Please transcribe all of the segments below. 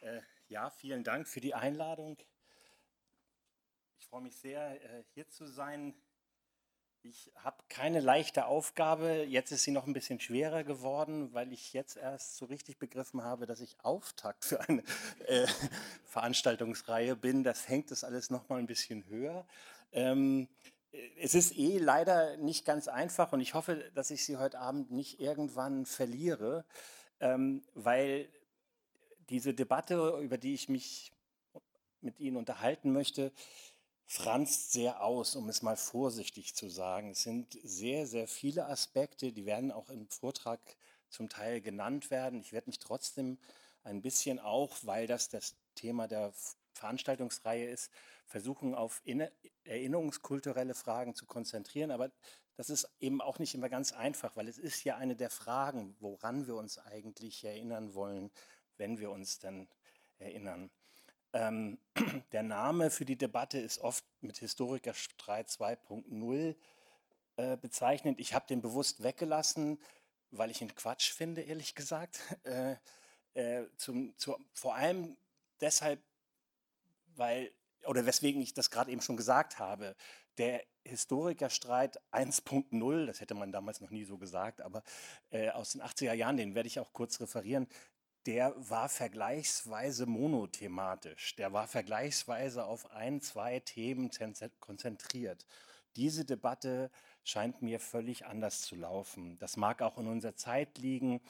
Äh, ja, vielen Dank für die Einladung. Ich freue mich sehr, äh, hier zu sein. Ich habe keine leichte Aufgabe. Jetzt ist sie noch ein bisschen schwerer geworden, weil ich jetzt erst so richtig begriffen habe, dass ich Auftakt für eine äh, Veranstaltungsreihe bin. Das hängt das alles noch mal ein bisschen höher. Ähm, es ist eh leider nicht ganz einfach und ich hoffe, dass ich Sie heute Abend nicht irgendwann verliere, ähm, weil diese Debatte, über die ich mich mit Ihnen unterhalten möchte, franzt sehr aus, um es mal vorsichtig zu sagen. Es sind sehr, sehr viele Aspekte, die werden auch im Vortrag zum Teil genannt werden. Ich werde mich trotzdem ein bisschen auch, weil das das Thema der Veranstaltungsreihe ist, versuchen auf erinnerungskulturelle Fragen zu konzentrieren. Aber das ist eben auch nicht immer ganz einfach, weil es ist ja eine der Fragen, woran wir uns eigentlich erinnern wollen, wenn wir uns dann erinnern. Ähm, der Name für die Debatte ist oft mit Historikerstreit 2.0 äh, bezeichnet. Ich habe den bewusst weggelassen, weil ich ihn Quatsch finde, ehrlich gesagt. Äh, äh, zum, zu, vor allem deshalb, weil, oder weswegen ich das gerade eben schon gesagt habe, der Historikerstreit 1.0, das hätte man damals noch nie so gesagt, aber äh, aus den 80er Jahren, den werde ich auch kurz referieren, der war vergleichsweise monothematisch. Der war vergleichsweise auf ein, zwei Themen konzentriert. Diese Debatte scheint mir völlig anders zu laufen. Das mag auch in unserer Zeit liegen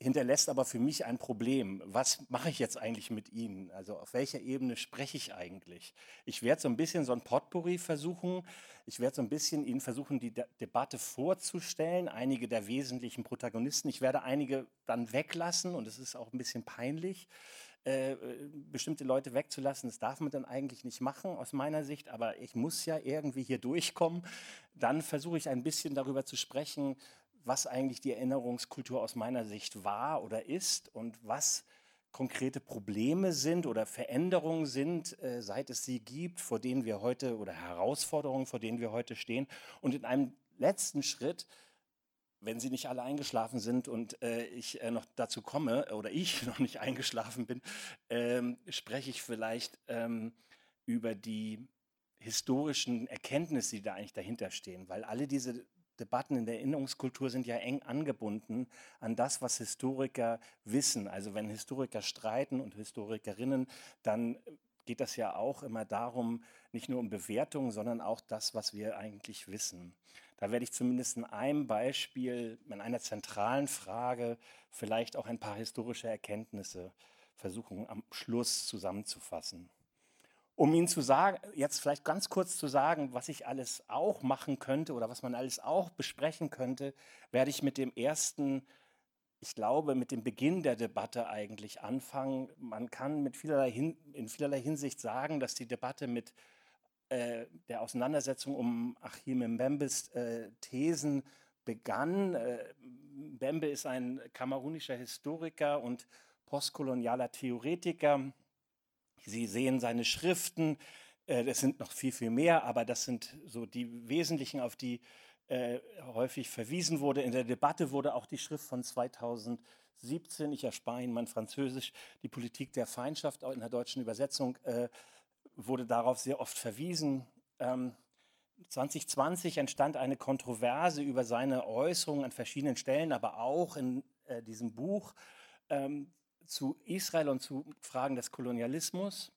hinterlässt aber für mich ein Problem. Was mache ich jetzt eigentlich mit Ihnen? Also auf welcher Ebene spreche ich eigentlich? Ich werde so ein bisschen so ein Potpourri versuchen. Ich werde so ein bisschen Ihnen versuchen, die De Debatte vorzustellen, einige der wesentlichen Protagonisten. Ich werde einige dann weglassen und es ist auch ein bisschen peinlich, äh, bestimmte Leute wegzulassen. Das darf man dann eigentlich nicht machen aus meiner Sicht, aber ich muss ja irgendwie hier durchkommen. Dann versuche ich ein bisschen darüber zu sprechen, was eigentlich die Erinnerungskultur aus meiner Sicht war oder ist und was konkrete Probleme sind oder Veränderungen sind, äh, seit es sie gibt, vor denen wir heute oder Herausforderungen, vor denen wir heute stehen. Und in einem letzten Schritt, wenn Sie nicht alle eingeschlafen sind und äh, ich äh, noch dazu komme oder ich noch nicht eingeschlafen bin, ähm, spreche ich vielleicht ähm, über die historischen Erkenntnisse, die da eigentlich dahinter stehen, weil alle diese Debatten in der Erinnerungskultur sind ja eng angebunden an das, was Historiker wissen. Also wenn Historiker streiten und Historikerinnen, dann geht das ja auch immer darum, nicht nur um Bewertungen, sondern auch das, was wir eigentlich wissen. Da werde ich zumindest in einem Beispiel, in einer zentralen Frage, vielleicht auch ein paar historische Erkenntnisse versuchen am Schluss zusammenzufassen um Ihnen zu sagen, jetzt vielleicht ganz kurz zu sagen, was ich alles auch machen könnte oder was man alles auch besprechen könnte, werde ich mit dem ersten, ich glaube, mit dem Beginn der Debatte eigentlich anfangen. Man kann mit vielerlei Hin in vielerlei Hinsicht sagen, dass die Debatte mit äh, der Auseinandersetzung um Achim Mbembes äh, Thesen begann. Äh, Mbembe ist ein kamerunischer Historiker und postkolonialer Theoretiker Sie sehen seine Schriften, äh, das sind noch viel, viel mehr, aber das sind so die wesentlichen, auf die äh, häufig verwiesen wurde. In der Debatte wurde auch die Schrift von 2017, ich erspare Ihnen mein Französisch, die Politik der Feindschaft, auch in der deutschen Übersetzung, äh, wurde darauf sehr oft verwiesen. Ähm, 2020 entstand eine Kontroverse über seine Äußerungen an verschiedenen Stellen, aber auch in diesem Buch. Ähm, zu Israel und zu Fragen des Kolonialismus.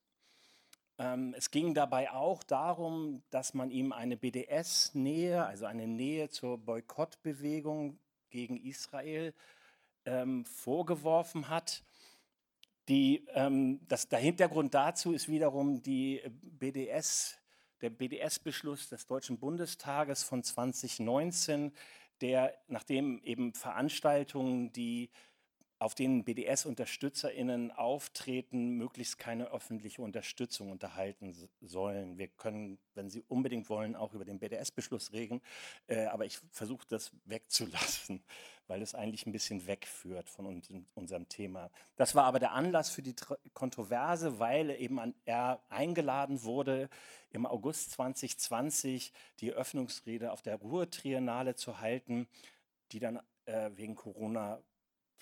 Ähm, es ging dabei auch darum, dass man ihm eine BDS-Nähe, also eine Nähe zur Boykottbewegung gegen Israel ähm, vorgeworfen hat. Die, ähm, das, der Hintergrund dazu ist wiederum die BDS, der BDS-Beschluss des Deutschen Bundestages von 2019, der nachdem eben Veranstaltungen, die auf denen BDS-UnterstützerInnen auftreten, möglichst keine öffentliche Unterstützung unterhalten sollen. Wir können, wenn Sie unbedingt wollen, auch über den BDS-Beschluss reden, äh, aber ich versuche das wegzulassen, weil es eigentlich ein bisschen wegführt von uns, unserem Thema. Das war aber der Anlass für die Kontroverse, weil eben an, er eingeladen wurde, im August 2020 die Eröffnungsrede auf der Ruhr-Triennale zu halten, die dann äh, wegen Corona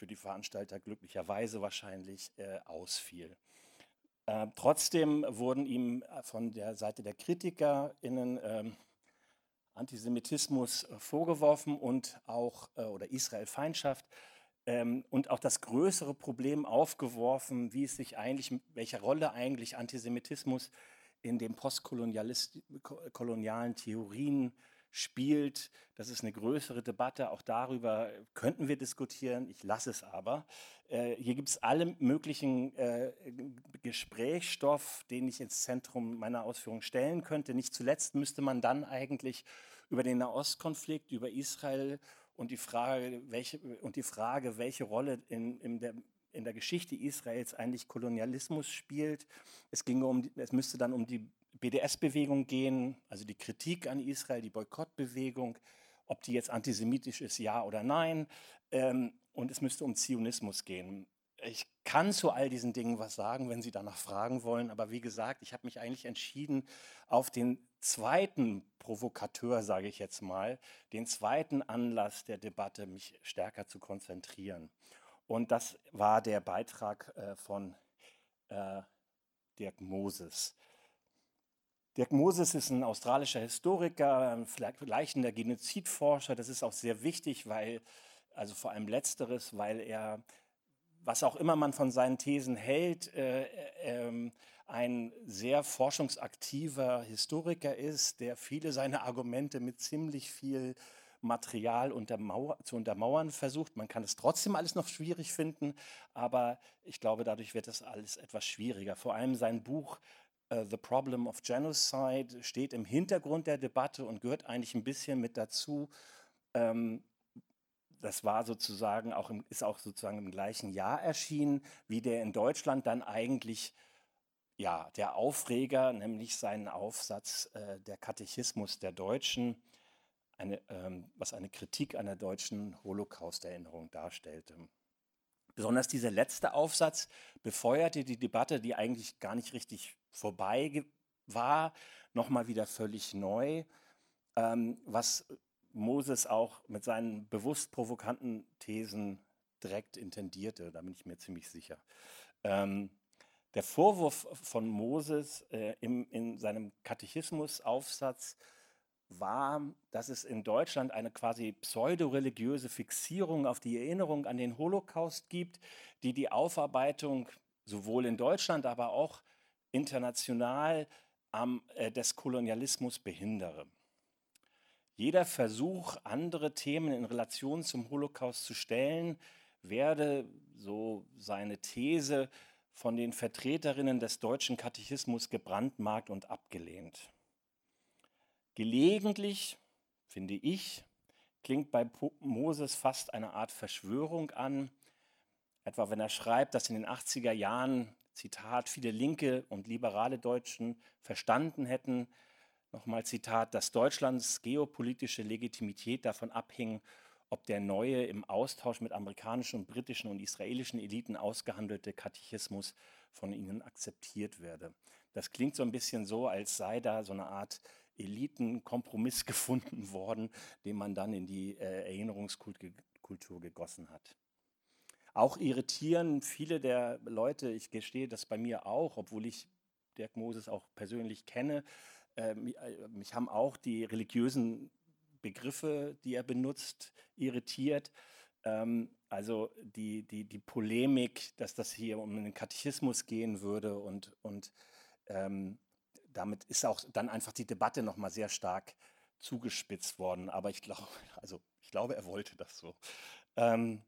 für die Veranstalter glücklicherweise wahrscheinlich äh, ausfiel. Äh, trotzdem wurden ihm von der Seite der KritikerInnen ähm, Antisemitismus äh, vorgeworfen und auch äh, oder Israel-Feindschaft ähm, und auch das größere Problem aufgeworfen, wie es sich eigentlich, welche Rolle eigentlich Antisemitismus in den postkolonialen Theorien spielt. Das ist eine größere Debatte. Auch darüber könnten wir diskutieren. Ich lasse es aber. Äh, hier gibt es alle möglichen äh, Gesprächsstoff, den ich ins Zentrum meiner Ausführungen stellen könnte. Nicht zuletzt müsste man dann eigentlich über den Nahostkonflikt, über Israel und die Frage, welche, und die Frage, welche Rolle in, in, der, in der Geschichte Israels eigentlich Kolonialismus spielt. Es, ginge um, es müsste dann um die BDS-Bewegung gehen, also die Kritik an Israel, die Boykottbewegung, ob die jetzt antisemitisch ist, ja oder nein. Ähm, und es müsste um Zionismus gehen. Ich kann zu all diesen Dingen was sagen, wenn Sie danach fragen wollen, aber wie gesagt, ich habe mich eigentlich entschieden, auf den zweiten Provokateur, sage ich jetzt mal, den zweiten Anlass der Debatte mich stärker zu konzentrieren. Und das war der Beitrag äh, von äh, Dirk Moses. Dirk Moses ist ein australischer Historiker, ein vergleichender Genozidforscher. Das ist auch sehr wichtig, weil, also vor allem letzteres, weil er was auch immer man von seinen Thesen hält, äh, äh, ein sehr forschungsaktiver Historiker ist, der viele seiner Argumente mit ziemlich viel Material untermauer zu untermauern versucht. Man kann es trotzdem alles noch schwierig finden, aber ich glaube, dadurch wird es alles etwas schwieriger. Vor allem sein Buch The Problem of Genocide steht im Hintergrund der Debatte und gehört eigentlich ein bisschen mit dazu. Ähm, das war sozusagen auch im, ist auch sozusagen im gleichen Jahr erschienen, wie der in Deutschland dann eigentlich ja, der Aufreger, nämlich seinen Aufsatz äh, Der Katechismus der Deutschen, eine, ähm, was eine Kritik einer deutschen Holocaust-Erinnerung darstellte. Besonders dieser letzte Aufsatz befeuerte die Debatte, die eigentlich gar nicht richtig vorbei war, nochmal wieder völlig neu, ähm, was Moses auch mit seinen bewusst provokanten Thesen direkt intendierte, da bin ich mir ziemlich sicher. Ähm, der Vorwurf von Moses äh, im, in seinem Katechismusaufsatz war, dass es in Deutschland eine quasi pseudoreligiöse Fixierung auf die Erinnerung an den Holocaust gibt, die die Aufarbeitung sowohl in Deutschland, aber auch international am, äh, des Kolonialismus behindere. Jeder Versuch, andere Themen in Relation zum Holocaust zu stellen, werde, so seine These, von den Vertreterinnen des deutschen Katechismus gebrandmarkt und abgelehnt. Gelegentlich, finde ich, klingt bei Moses fast eine Art Verschwörung an, etwa wenn er schreibt, dass in den 80er Jahren, Zitat, viele linke und liberale Deutschen verstanden hätten, nochmal Zitat, dass Deutschlands geopolitische Legitimität davon abhing, ob der neue im Austausch mit amerikanischen britischen und israelischen Eliten ausgehandelte Katechismus von ihnen akzeptiert werde. Das klingt so ein bisschen so, als sei da so eine Art Elitenkompromiss gefunden worden, den man dann in die äh, Erinnerungskultur gegossen hat. Auch irritieren viele der Leute, ich gestehe das bei mir auch, obwohl ich Dirk Moses auch persönlich kenne, äh, äh, mich haben auch die religiösen Begriffe, die er benutzt, irritiert. Ähm, also die, die, die Polemik, dass das hier um den Katechismus gehen würde und, und ähm, damit ist auch dann einfach die Debatte nochmal sehr stark zugespitzt worden. Aber ich glaube, also ich glaube, er wollte das so. Ähm,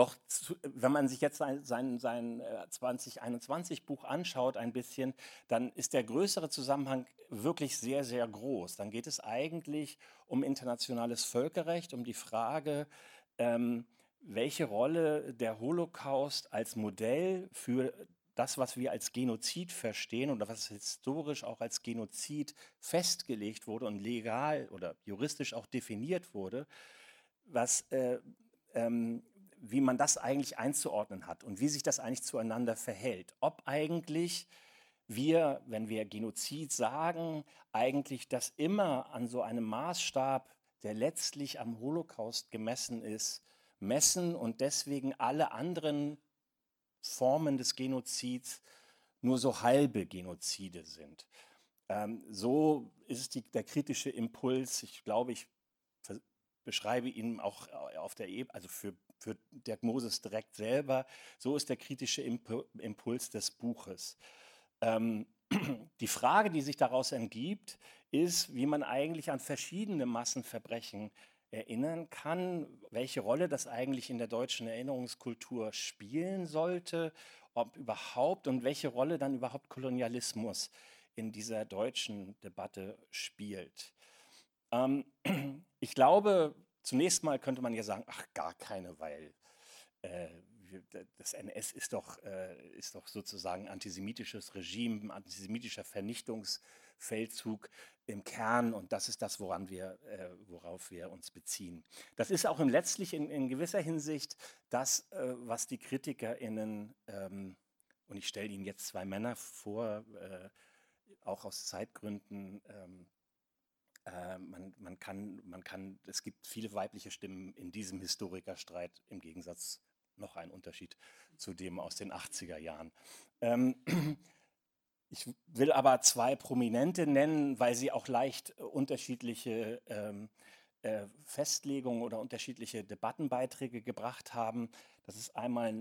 doch wenn man sich jetzt sein, sein, sein 2021-Buch äh, anschaut ein bisschen, dann ist der größere Zusammenhang wirklich sehr, sehr groß. Dann geht es eigentlich um internationales Völkerrecht, um die Frage, ähm, welche Rolle der Holocaust als Modell für das, was wir als Genozid verstehen oder was historisch auch als Genozid festgelegt wurde und legal oder juristisch auch definiert wurde, was äh, ähm, wie man das eigentlich einzuordnen hat und wie sich das eigentlich zueinander verhält. Ob eigentlich wir, wenn wir Genozid sagen, eigentlich das immer an so einem Maßstab, der letztlich am Holocaust gemessen ist, messen und deswegen alle anderen Formen des Genozids nur so halbe Genozide sind. Ähm, so ist die, der kritische Impuls, ich glaube, ich beschreibe ihn auch auf der Ebene, also für, für Dirk Moses direkt selber, so ist der kritische Impuls des Buches. Ähm, die Frage, die sich daraus ergibt, ist, wie man eigentlich an verschiedene Massenverbrechen erinnern kann, welche Rolle das eigentlich in der deutschen Erinnerungskultur spielen sollte, ob überhaupt und welche Rolle dann überhaupt Kolonialismus in dieser deutschen Debatte spielt. Ähm, ich glaube, zunächst mal könnte man ja sagen, ach gar keine, weil äh, das NS ist doch, äh, ist doch sozusagen antisemitisches Regime, antisemitischer Vernichtungsfeldzug im Kern und das ist das, woran wir, äh, worauf wir uns beziehen. Das ist auch letztlich in, in gewisser Hinsicht das, äh, was die KritikerInnen, ähm, und ich stelle Ihnen jetzt zwei Männer vor, äh, auch aus Zeitgründen, ähm, äh, man, man, kann, man kann, es gibt viele weibliche Stimmen in diesem Historikerstreit im Gegensatz noch ein Unterschied zu dem aus den 80er Jahren. Ähm, ich will aber zwei Prominente nennen, weil sie auch leicht äh, unterschiedliche ähm, äh, Festlegungen oder unterschiedliche Debattenbeiträge gebracht haben. Das ist einmal,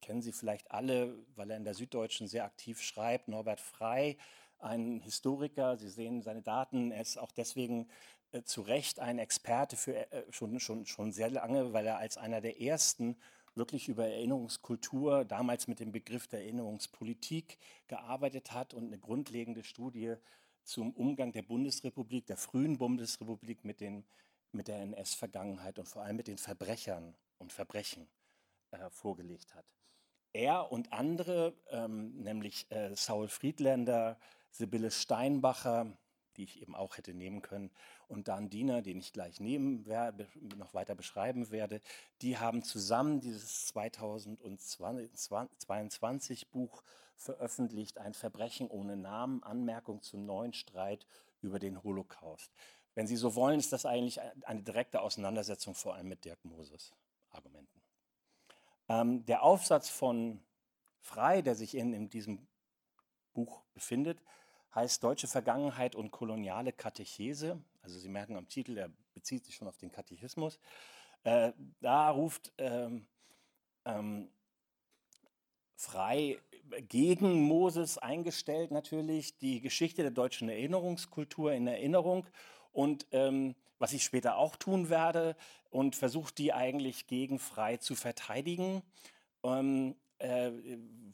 kennen Sie vielleicht alle, weil er in der Süddeutschen sehr aktiv schreibt, Norbert Frey, ein Historiker. Sie sehen seine Daten. Er ist auch deswegen äh, zu Recht ein Experte für äh, schon, schon, schon sehr lange, weil er als einer der ersten wirklich über Erinnerungskultur, damals mit dem Begriff der Erinnerungspolitik gearbeitet hat und eine grundlegende Studie zum Umgang der Bundesrepublik, der frühen Bundesrepublik mit, den, mit der NS-Vergangenheit und vor allem mit den Verbrechern und Verbrechen äh, vorgelegt hat. Er und andere, ähm, nämlich äh, Saul Friedländer, Sibylle Steinbacher, die ich eben auch hätte nehmen können, und Dan Diener, den ich gleich nehmen werde, noch weiter beschreiben werde, die haben zusammen dieses 2022 Buch veröffentlicht, Ein Verbrechen ohne Namen, Anmerkung zum neuen Streit über den Holocaust. Wenn Sie so wollen, ist das eigentlich eine direkte Auseinandersetzung vor allem mit Dirk Moses Argumenten. Ähm, der Aufsatz von Frei, der sich in, in diesem Buch befindet, heißt Deutsche Vergangenheit und koloniale Katechese. Also Sie merken am Titel, er bezieht sich schon auf den Katechismus. Äh, da ruft ähm, ähm, frei gegen Moses eingestellt natürlich die Geschichte der deutschen Erinnerungskultur in Erinnerung und ähm, was ich später auch tun werde und versucht die eigentlich gegen frei zu verteidigen, ähm, äh,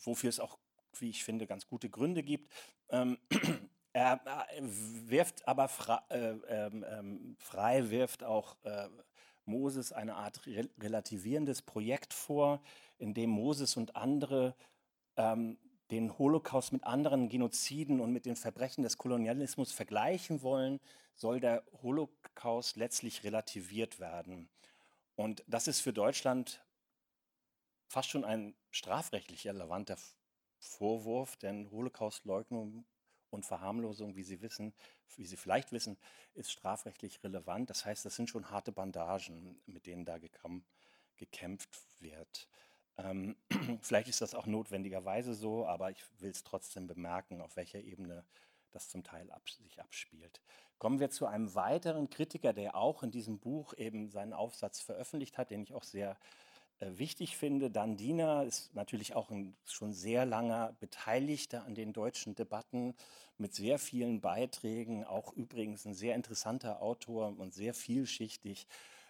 wofür es auch, wie ich finde, ganz gute Gründe gibt. Ähm, er äh, wirft aber frei, äh, ähm, ähm, frei wirft auch äh, Moses eine Art re relativierendes Projekt vor, in dem Moses und andere ähm, den Holocaust mit anderen Genoziden und mit den Verbrechen des Kolonialismus vergleichen wollen, soll der Holocaust letztlich relativiert werden. Und das ist für Deutschland fast schon ein strafrechtlich relevanter Vorwurf, denn Holocaustleugnung und Verharmlosung, wie Sie wissen, wie Sie vielleicht wissen, ist strafrechtlich relevant. Das heißt, das sind schon harte Bandagen, mit denen da gekämpft wird. Ähm, vielleicht ist das auch notwendigerweise so, aber ich will es trotzdem bemerken, auf welcher Ebene das zum Teil ab, sich abspielt. Kommen wir zu einem weiteren Kritiker, der auch in diesem Buch eben seinen Aufsatz veröffentlicht hat, den ich auch sehr äh, wichtig finde. Dan Diener ist natürlich auch ein schon sehr langer Beteiligter an den deutschen Debatten mit sehr vielen Beiträgen, auch übrigens ein sehr interessanter Autor und sehr vielschichtig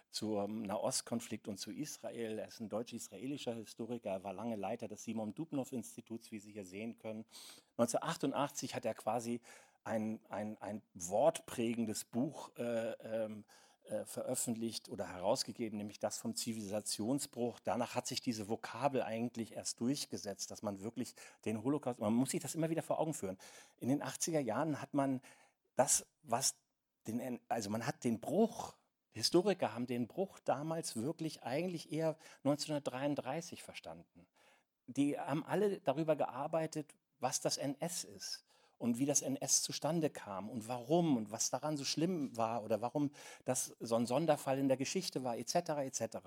zum Nahostkonflikt und zu Israel. Er ist ein deutsch-israelischer Historiker, er war lange Leiter des Simon Dubnow-Instituts, wie Sie hier sehen können. 1988 hat er quasi ein, ein, ein wortprägendes Buch äh, ähm, äh, veröffentlicht oder herausgegeben, nämlich das vom Zivilisationsbruch. Danach hat sich diese Vokabel eigentlich erst durchgesetzt, dass man wirklich den Holocaust, man muss sich das immer wieder vor Augen führen. In den 80er Jahren hat man das, was den, also man hat den Bruch Historiker haben den Bruch damals wirklich eigentlich eher 1933 verstanden. Die haben alle darüber gearbeitet, was das NS ist und wie das NS zustande kam und warum und was daran so schlimm war oder warum das so ein Sonderfall in der Geschichte war, etc. etc.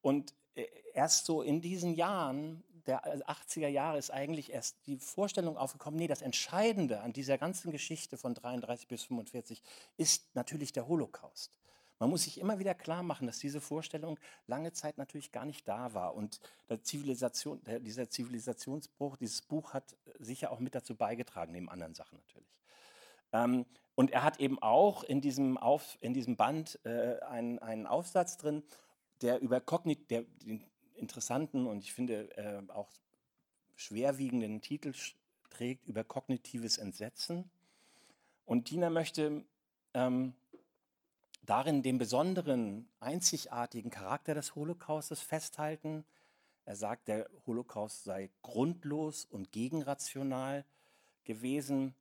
Und äh, erst so in diesen Jahren der 80er Jahre ist eigentlich erst die Vorstellung aufgekommen, nee, das Entscheidende an dieser ganzen Geschichte von 33 bis 45 ist natürlich der Holocaust. Man muss sich immer wieder klar machen, dass diese Vorstellung lange Zeit natürlich gar nicht da war. Und Zivilisation, dieser Zivilisationsbruch, dieses Buch hat sicher auch mit dazu beigetragen, neben anderen Sachen natürlich. Ähm, und er hat eben auch in diesem, Auf, in diesem Band äh, einen, einen Aufsatz drin, der über Kognit, der den interessanten und ich finde äh, auch schwerwiegenden Titel trägt über kognitives Entsetzen. Und Dina möchte ähm, darin den besonderen, einzigartigen Charakter des Holocaustes festhalten. Er sagt, der Holocaust sei grundlos und gegenrational gewesen.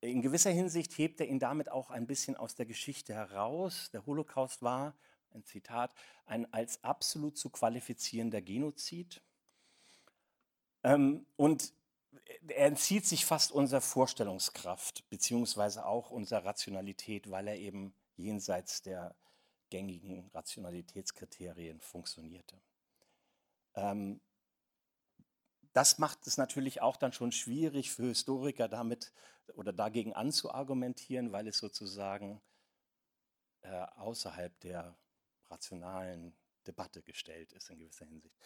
In gewisser Hinsicht hebt er ihn damit auch ein bisschen aus der Geschichte heraus. Der Holocaust war, ein Zitat, ein als absolut zu qualifizierender Genozid. Ähm, und er entzieht sich fast unserer Vorstellungskraft, beziehungsweise auch unserer Rationalität, weil er eben jenseits der gängigen Rationalitätskriterien funktionierte. Ähm, das macht es natürlich auch dann schon schwierig für Historiker damit oder dagegen anzuargumentieren, weil es sozusagen äh, außerhalb der rationalen Debatte gestellt ist in gewisser Hinsicht.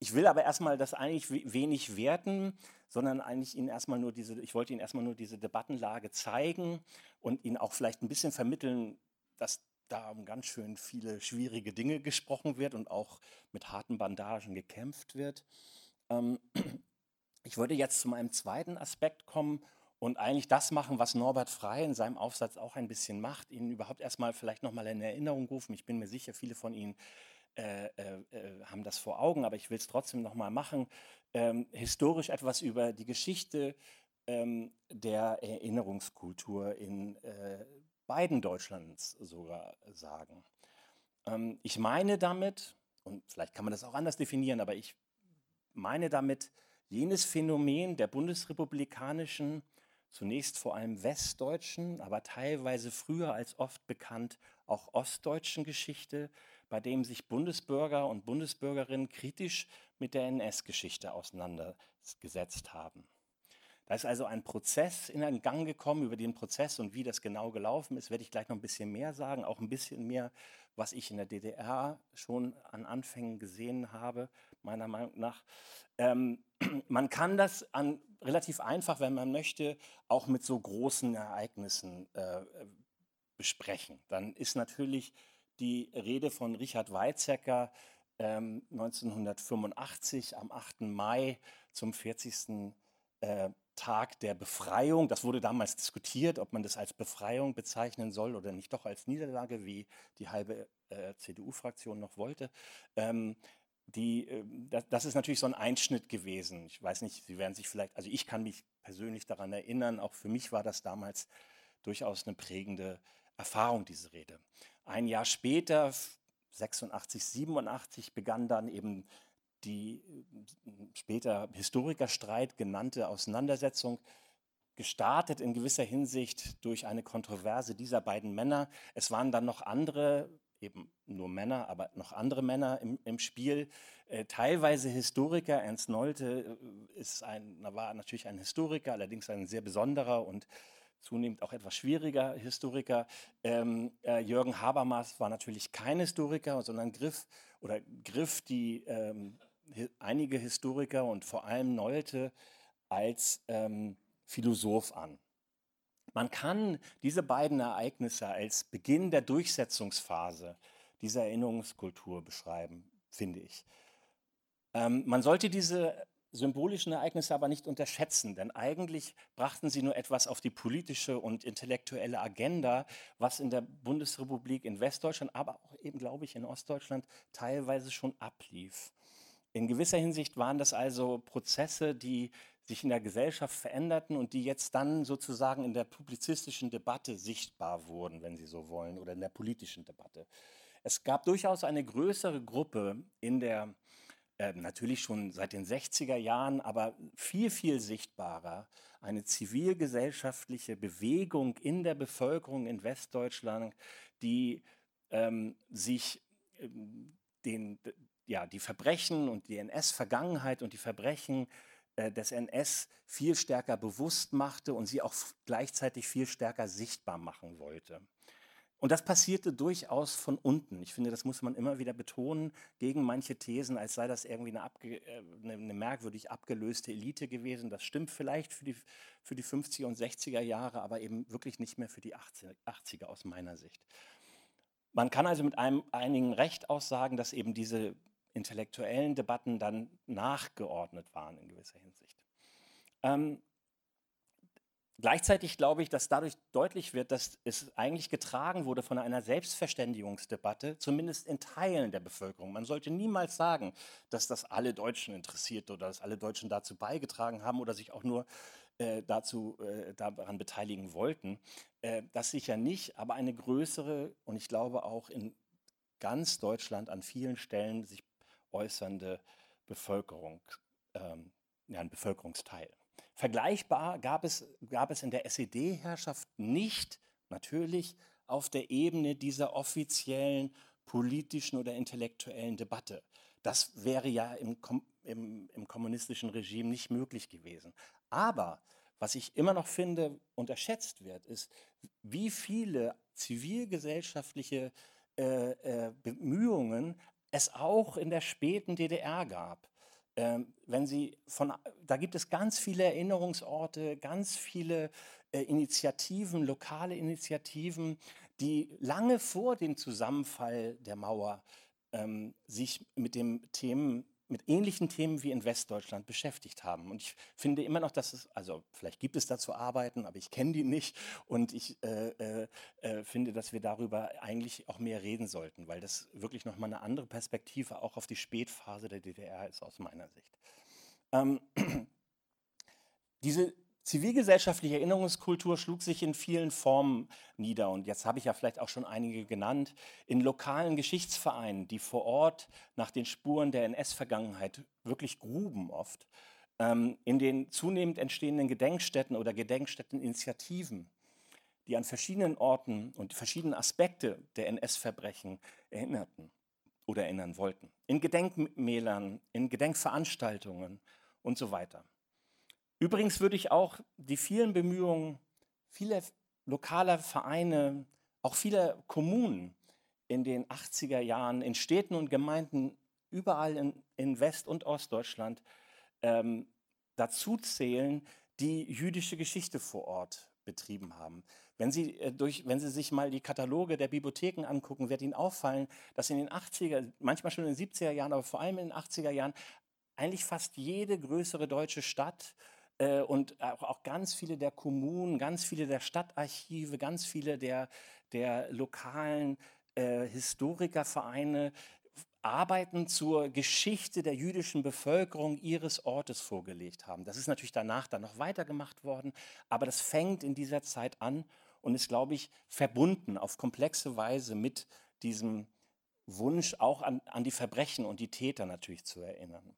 Ich will aber erstmal das eigentlich wenig werten, sondern eigentlich Ihnen erstmal nur diese, ich wollte Ihnen erstmal nur diese Debattenlage zeigen und Ihnen auch vielleicht ein bisschen vermitteln, dass da um ganz schön viele schwierige Dinge gesprochen wird und auch mit harten Bandagen gekämpft wird. Ähm, ich würde jetzt zu meinem zweiten Aspekt kommen und eigentlich das machen, was Norbert Frey in seinem Aufsatz auch ein bisschen macht, Ihnen überhaupt erstmal vielleicht nochmal in Erinnerung rufen. Ich bin mir sicher, viele von Ihnen äh, äh, äh haben das vor Augen, aber ich will es trotzdem nochmal machen. Ähm, historisch etwas über die Geschichte ähm, der Erinnerungskultur in äh, beiden Deutschlands sogar sagen. Ähm, ich meine damit, und vielleicht kann man das auch anders definieren, aber ich meine damit jenes Phänomen der bundesrepublikanischen, zunächst vor allem westdeutschen, aber teilweise früher als oft bekannt auch ostdeutschen Geschichte, bei dem sich Bundesbürger und Bundesbürgerinnen kritisch mit der NS-Geschichte auseinandergesetzt haben. Da ist also ein Prozess in Gang gekommen. Über den Prozess und wie das genau gelaufen ist, werde ich gleich noch ein bisschen mehr sagen. Auch ein bisschen mehr, was ich in der DDR schon an Anfängen gesehen habe, meiner Meinung nach. Ähm, man kann das an, relativ einfach, wenn man möchte, auch mit so großen Ereignissen äh, besprechen. Dann ist natürlich die Rede von Richard Weizsäcker ähm, 1985 am 8. Mai zum 40. Äh, Tag der Befreiung. Das wurde damals diskutiert, ob man das als Befreiung bezeichnen soll oder nicht doch als Niederlage, wie die halbe äh, CDU-Fraktion noch wollte. Ähm, die, äh, das, das, ist natürlich so ein Einschnitt gewesen. Ich weiß nicht, Sie werden sich vielleicht, also ich kann mich persönlich daran erinnern, auch für mich war das damals durchaus eine prägende Erfahrung, diese Rede. Ein Jahr später, 86, 87, begann dann eben die äh, später Historikerstreit genannte Auseinandersetzung gestartet in gewisser Hinsicht durch eine Kontroverse dieser beiden Männer. Es waren dann noch andere, eben nur Männer, aber noch andere Männer im, im Spiel, äh, teilweise Historiker. Ernst Nolte äh, ist ein, war natürlich ein Historiker, allerdings ein sehr besonderer und zunehmend auch etwas schwieriger Historiker. Ähm, äh, Jürgen Habermas war natürlich kein Historiker, sondern griff oder griff die ähm, einige Historiker und vor allem Nolte als ähm, Philosoph an. Man kann diese beiden Ereignisse als Beginn der Durchsetzungsphase dieser Erinnerungskultur beschreiben, finde ich. Ähm, man sollte diese symbolischen Ereignisse aber nicht unterschätzen, denn eigentlich brachten sie nur etwas auf die politische und intellektuelle Agenda, was in der Bundesrepublik in Westdeutschland, aber auch eben, glaube ich, in Ostdeutschland teilweise schon ablief. In gewisser Hinsicht waren das also Prozesse, die sich in der Gesellschaft veränderten und die jetzt dann sozusagen in der publizistischen Debatte sichtbar wurden, wenn Sie so wollen, oder in der politischen Debatte. Es gab durchaus eine größere Gruppe in der, äh, natürlich schon seit den 60er Jahren, aber viel, viel sichtbarer, eine zivilgesellschaftliche Bewegung in der Bevölkerung in Westdeutschland, die ähm, sich ähm, den, ja, die Verbrechen und die NS-Vergangenheit und die Verbrechen äh, des NS viel stärker bewusst machte und sie auch gleichzeitig viel stärker sichtbar machen wollte. Und das passierte durchaus von unten. Ich finde, das muss man immer wieder betonen, gegen manche Thesen, als sei das irgendwie eine, abge, äh, eine, eine merkwürdig abgelöste Elite gewesen. Das stimmt vielleicht für die, für die 50er und 60er Jahre, aber eben wirklich nicht mehr für die 80er aus meiner Sicht. Man kann also mit einem einigen Recht aussagen, dass eben diese intellektuellen Debatten dann nachgeordnet waren in gewisser Hinsicht. Ähm, Gleichzeitig glaube ich, dass dadurch deutlich wird, dass es eigentlich getragen wurde von einer Selbstverständigungsdebatte, zumindest in Teilen der Bevölkerung. Man sollte niemals sagen, dass das alle Deutschen interessiert oder dass alle Deutschen dazu beigetragen haben oder sich auch nur äh, dazu, äh, daran beteiligen wollten. Äh, das sicher nicht, aber eine größere und ich glaube auch in ganz Deutschland an vielen Stellen sich äußernde Bevölkerung, ähm, ja, ein Bevölkerungsteil. Vergleichbar gab es, gab es in der SED-Herrschaft nicht, natürlich, auf der Ebene dieser offiziellen politischen oder intellektuellen Debatte. Das wäre ja im, im, im kommunistischen Regime nicht möglich gewesen. Aber was ich immer noch finde, unterschätzt wird, ist, wie viele zivilgesellschaftliche äh, äh, Bemühungen es auch in der späten DDR gab. Ähm, wenn Sie von, da gibt es ganz viele Erinnerungsorte, ganz viele äh, Initiativen, lokale Initiativen, die lange vor dem Zusammenfall der Mauer ähm, sich mit dem Themen mit ähnlichen Themen wie in Westdeutschland beschäftigt haben. Und ich finde immer noch, dass es, also vielleicht gibt es dazu Arbeiten, aber ich kenne die nicht. Und ich äh, äh, äh, finde, dass wir darüber eigentlich auch mehr reden sollten, weil das wirklich nochmal eine andere Perspektive auch auf die Spätphase der DDR ist aus meiner Sicht. Ähm, diese Zivilgesellschaftliche Erinnerungskultur schlug sich in vielen Formen nieder. Und jetzt habe ich ja vielleicht auch schon einige genannt, in lokalen Geschichtsvereinen, die vor Ort nach den Spuren der NS-Vergangenheit wirklich gruben oft, ähm, in den zunehmend entstehenden Gedenkstätten oder Gedenkstätteninitiativen, die an verschiedenen Orten und verschiedene Aspekte der NS-Verbrechen erinnerten oder erinnern wollten, in Gedenkmälern, in Gedenkveranstaltungen und so weiter. Übrigens würde ich auch die vielen Bemühungen vieler lokaler Vereine, auch vieler Kommunen in den 80er Jahren in Städten und Gemeinden überall in, in West- und Ostdeutschland ähm, dazu zählen, die jüdische Geschichte vor Ort betrieben haben. Wenn Sie, äh, durch, wenn Sie sich mal die Kataloge der Bibliotheken angucken, wird Ihnen auffallen, dass in den 80er, manchmal schon in den 70er Jahren, aber vor allem in den 80er Jahren, eigentlich fast jede größere deutsche Stadt äh, und auch ganz viele der Kommunen, ganz viele der Stadtarchive, ganz viele der, der lokalen äh, Historikervereine Arbeiten zur Geschichte der jüdischen Bevölkerung ihres Ortes vorgelegt haben. Das ist natürlich danach dann noch weitergemacht worden, aber das fängt in dieser Zeit an und ist, glaube ich, verbunden auf komplexe Weise mit diesem Wunsch, auch an, an die Verbrechen und die Täter natürlich zu erinnern.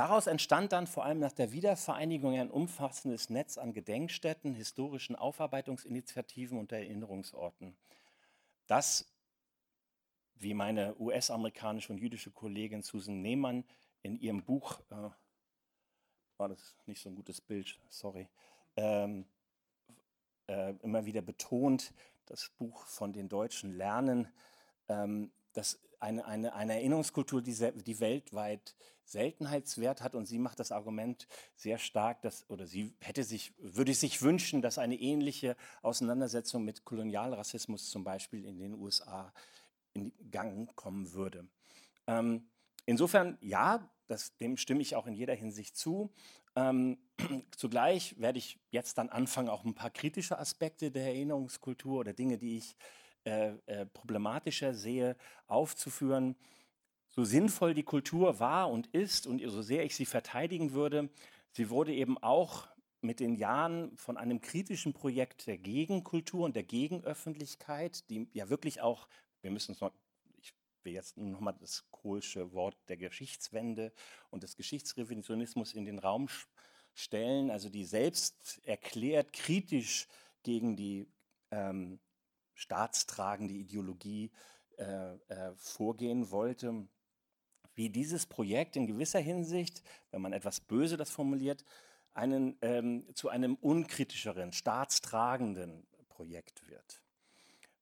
Daraus entstand dann vor allem nach der Wiedervereinigung ein umfassendes Netz an Gedenkstätten, historischen Aufarbeitungsinitiativen und Erinnerungsorten. Das, wie meine US-amerikanische und jüdische Kollegin Susan Nehmann in ihrem Buch, äh, war das nicht so ein gutes Bild, sorry, ähm, äh, immer wieder betont, das Buch von den Deutschen lernen, ähm, dass eine, eine, eine Erinnerungskultur, die, die weltweit Seltenheitswert hat und sie macht das Argument sehr stark, dass, oder sie hätte sich, würde sich wünschen, dass eine ähnliche Auseinandersetzung mit Kolonialrassismus zum Beispiel in den USA in Gang kommen würde. Ähm, insofern, ja, das, dem stimme ich auch in jeder Hinsicht zu. Ähm, zugleich werde ich jetzt dann anfangen, auch ein paar kritische Aspekte der Erinnerungskultur oder Dinge, die ich äh, äh, problematischer sehe, aufzuführen. So sinnvoll die Kultur war und ist und so sehr ich sie verteidigen würde, sie wurde eben auch mit den Jahren von einem kritischen Projekt der Gegenkultur und der Gegenöffentlichkeit, die ja wirklich auch, wir müssen es noch, ich will jetzt nochmal das kohlsche Wort der Geschichtswende und des Geschichtsrevisionismus in den Raum stellen, also die selbst erklärt kritisch gegen die ähm, staatstragende Ideologie äh, äh, vorgehen wollte, wie dieses Projekt in gewisser Hinsicht, wenn man etwas böse das formuliert, einen, ähm, zu einem unkritischeren, staatstragenden Projekt wird.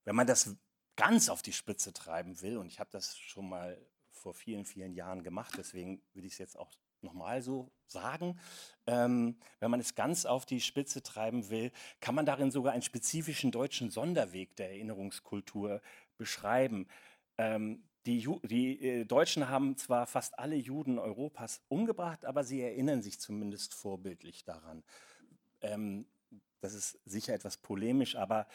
Wenn man das ganz auf die Spitze treiben will, und ich habe das schon mal vor vielen, vielen Jahren gemacht, deswegen will ich es jetzt auch nochmal so sagen, ähm, wenn man es ganz auf die Spitze treiben will, kann man darin sogar einen spezifischen deutschen Sonderweg der Erinnerungskultur beschreiben. Ähm, die, Ju die äh, Deutschen haben zwar fast alle Juden Europas umgebracht, aber sie erinnern sich zumindest vorbildlich daran. Ähm, das ist sicher etwas polemisch, aber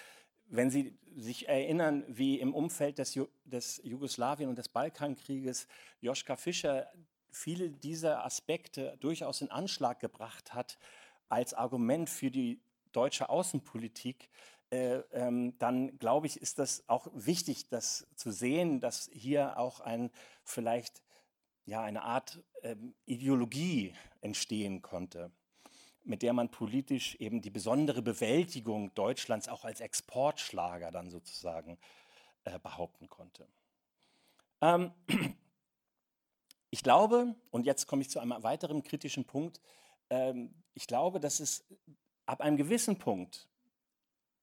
wenn Sie sich erinnern, wie im Umfeld des, Ju des Jugoslawien- und des Balkankrieges Joschka Fischer viele dieser Aspekte durchaus in Anschlag gebracht hat als Argument für die deutsche Außenpolitik, äh, ähm, dann glaube ich, ist das auch wichtig, das zu sehen, dass hier auch ein vielleicht ja eine Art ähm, Ideologie entstehen konnte, mit der man politisch eben die besondere Bewältigung Deutschlands auch als Exportschlager dann sozusagen äh, behaupten konnte. Ähm, ich glaube, und jetzt komme ich zu einem weiteren kritischen Punkt, ähm, ich glaube, dass es ab einem gewissen Punkt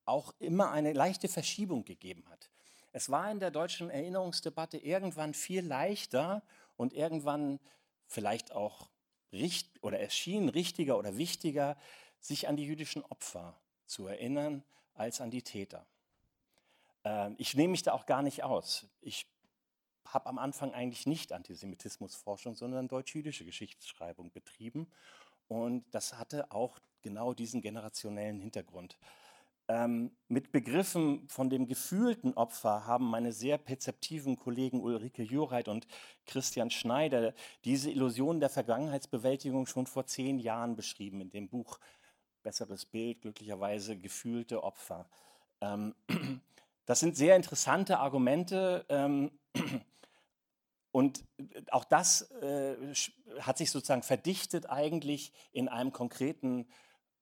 auch immer eine leichte Verschiebung gegeben hat. Es war in der deutschen Erinnerungsdebatte irgendwann viel leichter und irgendwann vielleicht auch richt oder erschien richtiger oder wichtiger, sich an die jüdischen Opfer zu erinnern als an die Täter. Ähm, ich nehme mich da auch gar nicht aus. Ich habe am Anfang eigentlich nicht Antisemitismusforschung, sondern deutsch-jüdische Geschichtsschreibung betrieben. Und das hatte auch genau diesen generationellen Hintergrund. Ähm, mit Begriffen von dem gefühlten Opfer haben meine sehr perzeptiven Kollegen Ulrike Jureit und Christian Schneider diese Illusion der Vergangenheitsbewältigung schon vor zehn Jahren beschrieben in dem Buch Besseres Bild, glücklicherweise gefühlte Opfer. Ähm, das sind sehr interessante Argumente. Ähm, und äh, auch das äh, hat sich sozusagen verdichtet eigentlich in einem konkreten,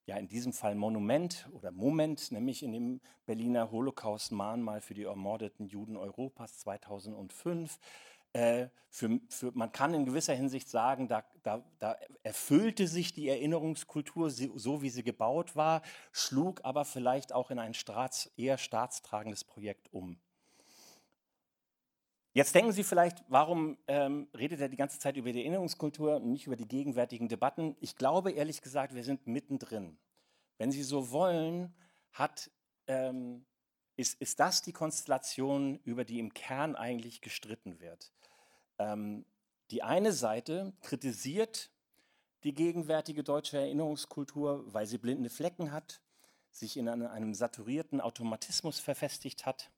ja in diesem Fall Monument oder Moment, nämlich in dem Berliner Holocaust-Mahnmal für die ermordeten Juden Europas 2005. Äh, für, für, man kann in gewisser Hinsicht sagen, da, da, da, erfüllte sich die Erinnerungskultur so, wie sie gebaut war, schlug aber vielleicht auch in ein Staats, eher staatstragendes Projekt um. Jetzt denken Sie vielleicht, warum ähm, redet er die ganze Zeit über die Erinnerungskultur und nicht über die gegenwärtigen Debatten? Ich glaube ehrlich gesagt, wir sind mittendrin. Wenn Sie so wollen, hat, ähm, ist, ist das die Konstellation, über die im Kern eigentlich gestritten wird. Ähm, die eine Seite kritisiert die gegenwärtige deutsche Erinnerungskultur, weil sie blinde Flecken hat, sich in einem saturierten Automatismus verfestigt hat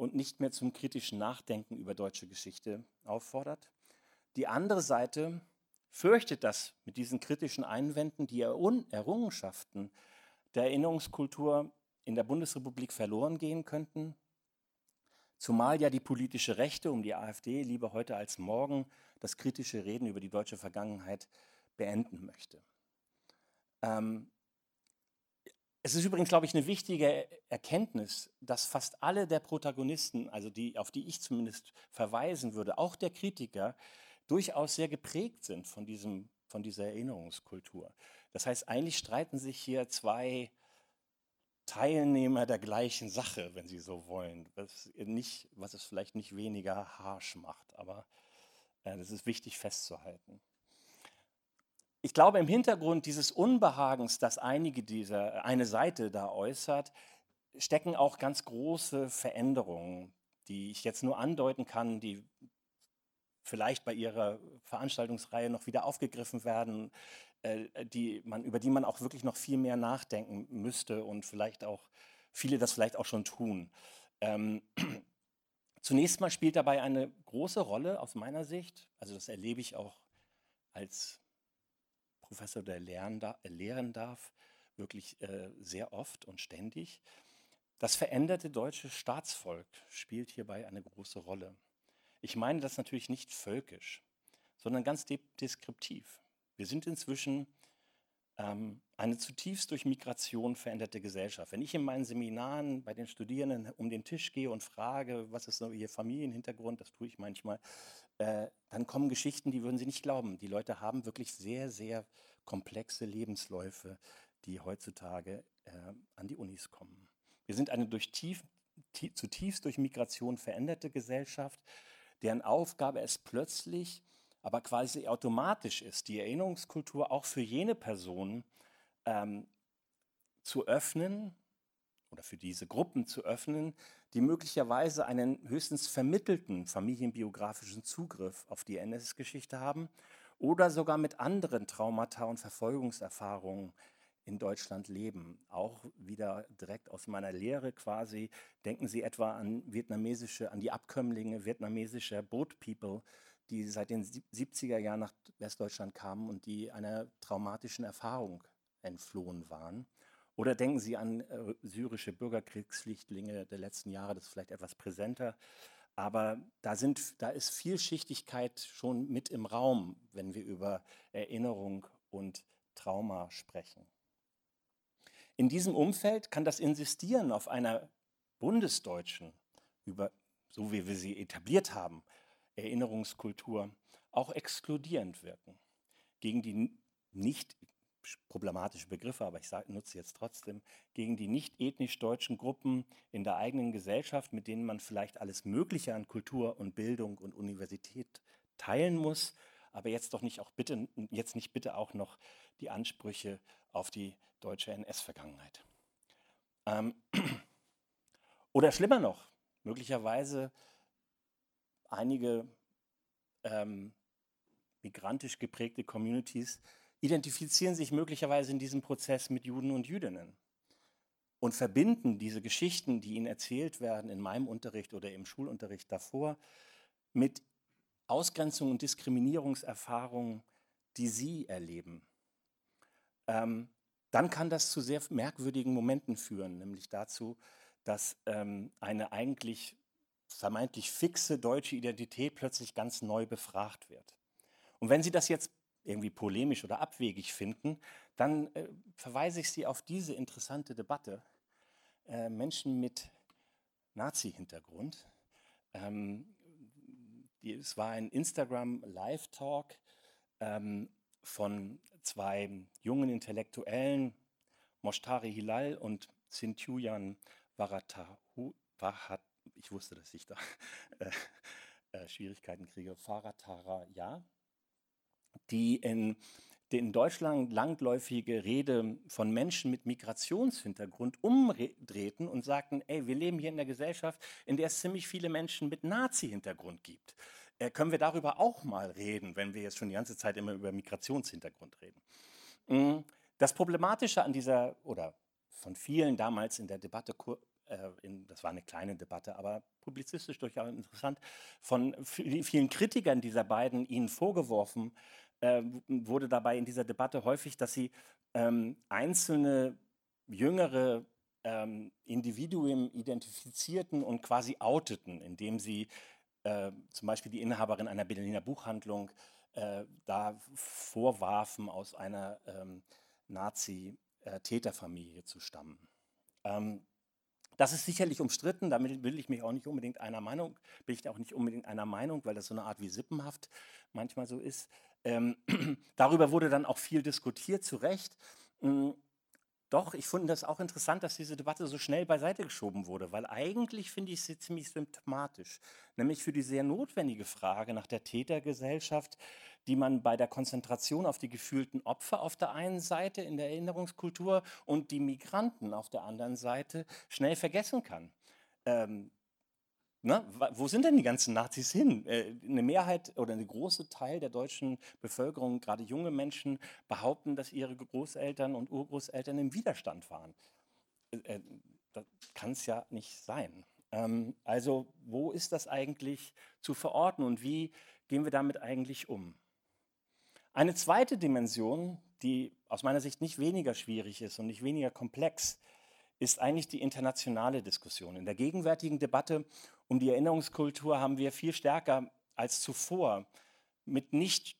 und nicht mehr zum kritischen Nachdenken über deutsche Geschichte auffordert. Die andere Seite fürchtet, dass mit diesen kritischen Einwänden die Errungenschaften der Erinnerungskultur in der Bundesrepublik verloren gehen könnten, zumal ja die politische Rechte um die AfD lieber heute als morgen das kritische Reden über die deutsche Vergangenheit beenden möchte. Ähm, es ist übrigens, glaube ich, eine wichtige Erkenntnis, dass fast alle der Protagonisten, also die, auf die ich zumindest verweisen würde, auch der Kritiker, durchaus sehr geprägt sind von, diesem, von dieser Erinnerungskultur. Das heißt, eigentlich streiten sich hier zwei Teilnehmer der gleichen Sache, wenn Sie so wollen, was, nicht, was es vielleicht nicht weniger harsch macht, aber äh, das ist wichtig festzuhalten ich glaube, im Hintergrund dieses Unbehagens, das einige dieser, eine Seite da äußert, stecken auch ganz große Veränderungen, die ich jetzt nur andeuten kann, die vielleicht bei ihrer Veranstaltungsreihe noch wieder aufgegriffen werden, äh, die man, über die man auch wirklich noch viel mehr nachdenken müsste und vielleicht auch viele das vielleicht auch schon tun. Ähm, zunächst mal spielt dabei eine große Rolle aus meiner Sicht, also das erlebe ich auch als Professor, der lehren, da, lehren darf, wirklich äh, sehr oft und ständig. Das veränderte deutsche Staatsvolk spielt hierbei eine große Rolle. Ich meine das natürlich nicht völkisch, sondern ganz deskriptiv. Wir sind inzwischen ähm, eine zutiefst durch Migration veränderte Gesellschaft. Wenn ich in meinen Seminaren bei den Studierenden um den Tisch gehe und frage, was ist so ihr Familienhintergrund, das tue ich manchmal, äh, dann kommen Geschichten, die würden Sie nicht glauben. Die Leute haben wirklich sehr, sehr komplexe Lebensläufe, die heutzutage äh, an die Unis kommen. Wir sind eine durch tief, tief, zutiefst durch Migration veränderte Gesellschaft, deren Aufgabe es plötzlich aber quasi automatisch ist, die Erinnerungskultur auch für jene Personen ähm, zu öffnen oder für diese Gruppen zu öffnen, die möglicherweise einen höchstens vermittelten familienbiografischen Zugriff auf die NS-Geschichte haben oder sogar mit anderen Traumata und Verfolgungserfahrungen in Deutschland leben. Auch wieder direkt aus meiner Lehre quasi. Denken Sie etwa an vietnamesische, an die Abkömmlinge vietnamesischer Boat People, die seit den 70er Jahren nach Westdeutschland kamen und die einer traumatischen Erfahrung entflohen waren. Oder denken Sie an äh, syrische Bürgerkriegsflüchtlinge der letzten Jahre, das ist vielleicht etwas präsenter. Aber da, sind, da ist Vielschichtigkeit schon mit im Raum, wenn wir über Erinnerung und Trauma sprechen. In diesem Umfeld kann das Insistieren auf einer bundesdeutschen, über, so wie wir sie etabliert haben, Erinnerungskultur auch exkludierend wirken. Gegen die nicht problematische Begriffe, aber ich nutze jetzt trotzdem, gegen die nicht ethnisch deutschen Gruppen in der eigenen Gesellschaft, mit denen man vielleicht alles Mögliche an Kultur und Bildung und Universität teilen muss, aber jetzt doch nicht auch bitte, jetzt nicht bitte auch noch die Ansprüche auf die deutsche NS-Vergangenheit. Ähm, oder schlimmer noch, möglicherweise einige ähm, migrantisch geprägte Communities identifizieren sich möglicherweise in diesem Prozess mit Juden und Jüdinnen und verbinden diese Geschichten, die ihnen erzählt werden in meinem Unterricht oder im Schulunterricht davor, mit Ausgrenzung und Diskriminierungserfahrungen, die sie erleben. Ähm, dann kann das zu sehr merkwürdigen Momenten führen, nämlich dazu, dass ähm, eine eigentlich vermeintlich fixe deutsche Identität plötzlich ganz neu befragt wird. Und wenn Sie das jetzt irgendwie polemisch oder abwegig finden, dann äh, verweise ich Sie auf diese interessante Debatte. Äh, Menschen mit Nazi-Hintergrund. Ähm, es war ein Instagram Live-Talk ähm, von zwei jungen Intellektuellen, Moshtari Hilal und Sintuyan Varatahu, Vahat, ich wusste, dass ich da äh, äh, Schwierigkeiten kriege, Faratara, ja, die in, in Deutschland langläufige Rede von Menschen mit Migrationshintergrund umdrehten und sagten, ey, wir leben hier in einer Gesellschaft, in der es ziemlich viele Menschen mit Nazi-Hintergrund gibt. Äh, können wir darüber auch mal reden, wenn wir jetzt schon die ganze Zeit immer über Migrationshintergrund reden? Mm, das Problematische an dieser, oder von vielen damals in der Debatte äh, in, das war eine kleine Debatte, aber publizistisch durchaus interessant, von vielen Kritikern dieser beiden ihnen vorgeworfen äh, wurde dabei in dieser Debatte häufig, dass sie ähm, einzelne jüngere ähm, Individuen identifizierten und quasi outeten, indem sie äh, zum Beispiel die Inhaberin einer Berliner Buchhandlung äh, da vorwarfen, aus einer ähm, Nazi-Täterfamilie zu stammen. Ähm, das ist sicherlich umstritten, damit will ich mich auch nicht unbedingt einer Meinung, bin ich auch nicht unbedingt einer Meinung, weil das so eine Art wie sippenhaft manchmal so ist. Ähm, darüber wurde dann auch viel diskutiert, zu Recht. Ähm, doch, ich finde das auch interessant, dass diese Debatte so schnell beiseite geschoben wurde, weil eigentlich finde ich sie ziemlich symptomatisch, nämlich für die sehr notwendige Frage nach der Tätergesellschaft, die man bei der Konzentration auf die gefühlten Opfer auf der einen Seite in der Erinnerungskultur und die Migranten auf der anderen Seite schnell vergessen kann. Ähm, na, wo sind denn die ganzen Nazis hin? Äh, eine Mehrheit oder ein großer Teil der deutschen Bevölkerung, gerade junge Menschen, behaupten, dass ihre Großeltern und Urgroßeltern im Widerstand waren. Äh, äh das kann es ja nicht sein. Ähm, also wo ist das eigentlich zu verorten und wie gehen wir damit eigentlich um? Eine zweite Dimension, die aus meiner Sicht nicht weniger schwierig ist und nicht weniger komplex, ist eigentlich die internationale Diskussion. In der gegenwärtigen Debatte um die Erinnerungskultur haben wir viel stärker als zuvor mit nicht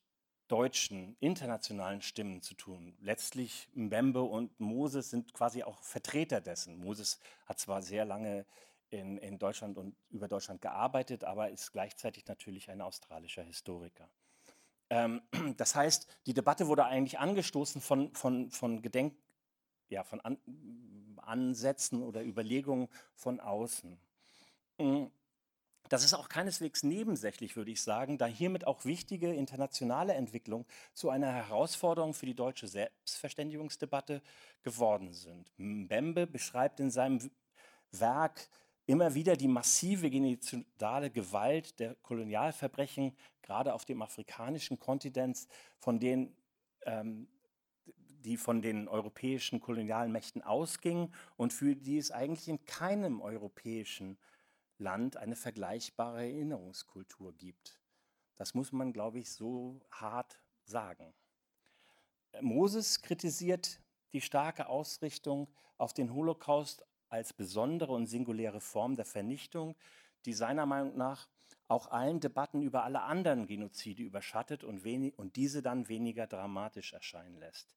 deutschen, internationalen Stimmen zu tun. Letztlich Mbembe und Moses sind quasi auch Vertreter dessen. Moses hat zwar sehr lange in, in Deutschland und über Deutschland gearbeitet, aber ist gleichzeitig natürlich ein australischer Historiker. Ähm, das heißt, die Debatte wurde eigentlich angestoßen von, von, von Gedenk, ja, von An Ansätzen oder Überlegungen von außen. Das ist auch keineswegs nebensächlich, würde ich sagen, da hiermit auch wichtige internationale Entwicklungen zu einer Herausforderung für die deutsche Selbstverständigungsdebatte geworden sind. Mbembe beschreibt in seinem Werk immer wieder die massive genozidale Gewalt der Kolonialverbrechen, gerade auf dem afrikanischen Kontinent, von denen ähm, die von den europäischen Kolonialmächten ausgingen und für die es eigentlich in keinem europäischen Land eine vergleichbare Erinnerungskultur gibt. Das muss man, glaube ich, so hart sagen. Moses kritisiert die starke Ausrichtung auf den Holocaust als besondere und singuläre Form der Vernichtung, die seiner Meinung nach auch allen Debatten über alle anderen Genozide überschattet und, und diese dann weniger dramatisch erscheinen lässt.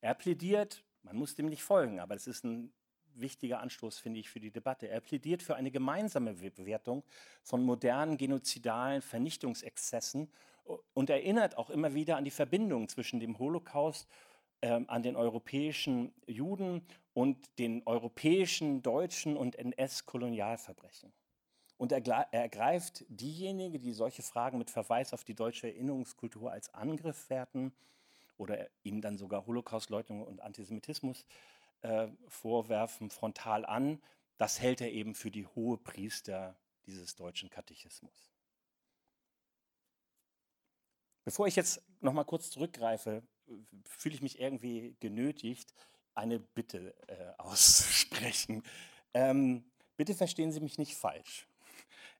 Er plädiert, man muss dem nicht folgen, aber es ist ein wichtiger Anstoß, finde ich, für die Debatte. Er plädiert für eine gemeinsame Bewertung von modernen genozidalen Vernichtungsexzessen und erinnert auch immer wieder an die Verbindung zwischen dem Holocaust, äh, an den europäischen Juden und den europäischen, deutschen und NS-Kolonialverbrechen. Und er, er ergreift diejenigen, die solche Fragen mit Verweis auf die deutsche Erinnerungskultur als Angriff werten oder ihm dann sogar Holocaustleugnung und Antisemitismus äh, vorwerfen, frontal an. Das hält er eben für die hohe Priester dieses deutschen Katechismus. Bevor ich jetzt noch mal kurz zurückgreife, fühle ich mich irgendwie genötigt, eine Bitte äh, aussprechen. Ähm, bitte verstehen Sie mich nicht falsch.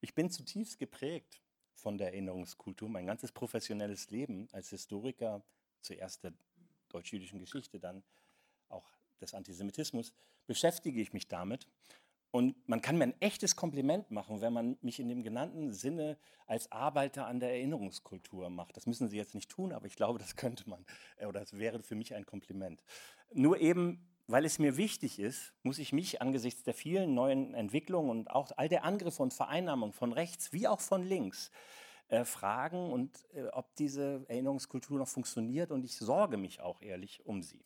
Ich bin zutiefst geprägt von der Erinnerungskultur. Mein ganzes professionelles Leben als Historiker, zuerst der deutsch-jüdischen Geschichte, dann auch des Antisemitismus, beschäftige ich mich damit. Und man kann mir ein echtes Kompliment machen, wenn man mich in dem genannten Sinne als Arbeiter an der Erinnerungskultur macht. Das müssen Sie jetzt nicht tun, aber ich glaube, das könnte man äh, oder das wäre für mich ein Kompliment. Nur eben, weil es mir wichtig ist, muss ich mich angesichts der vielen neuen Entwicklungen und auch all der Angriffe und Vereinnahmung von rechts wie auch von links äh, fragen und äh, ob diese Erinnerungskultur noch funktioniert und ich sorge mich auch ehrlich um sie.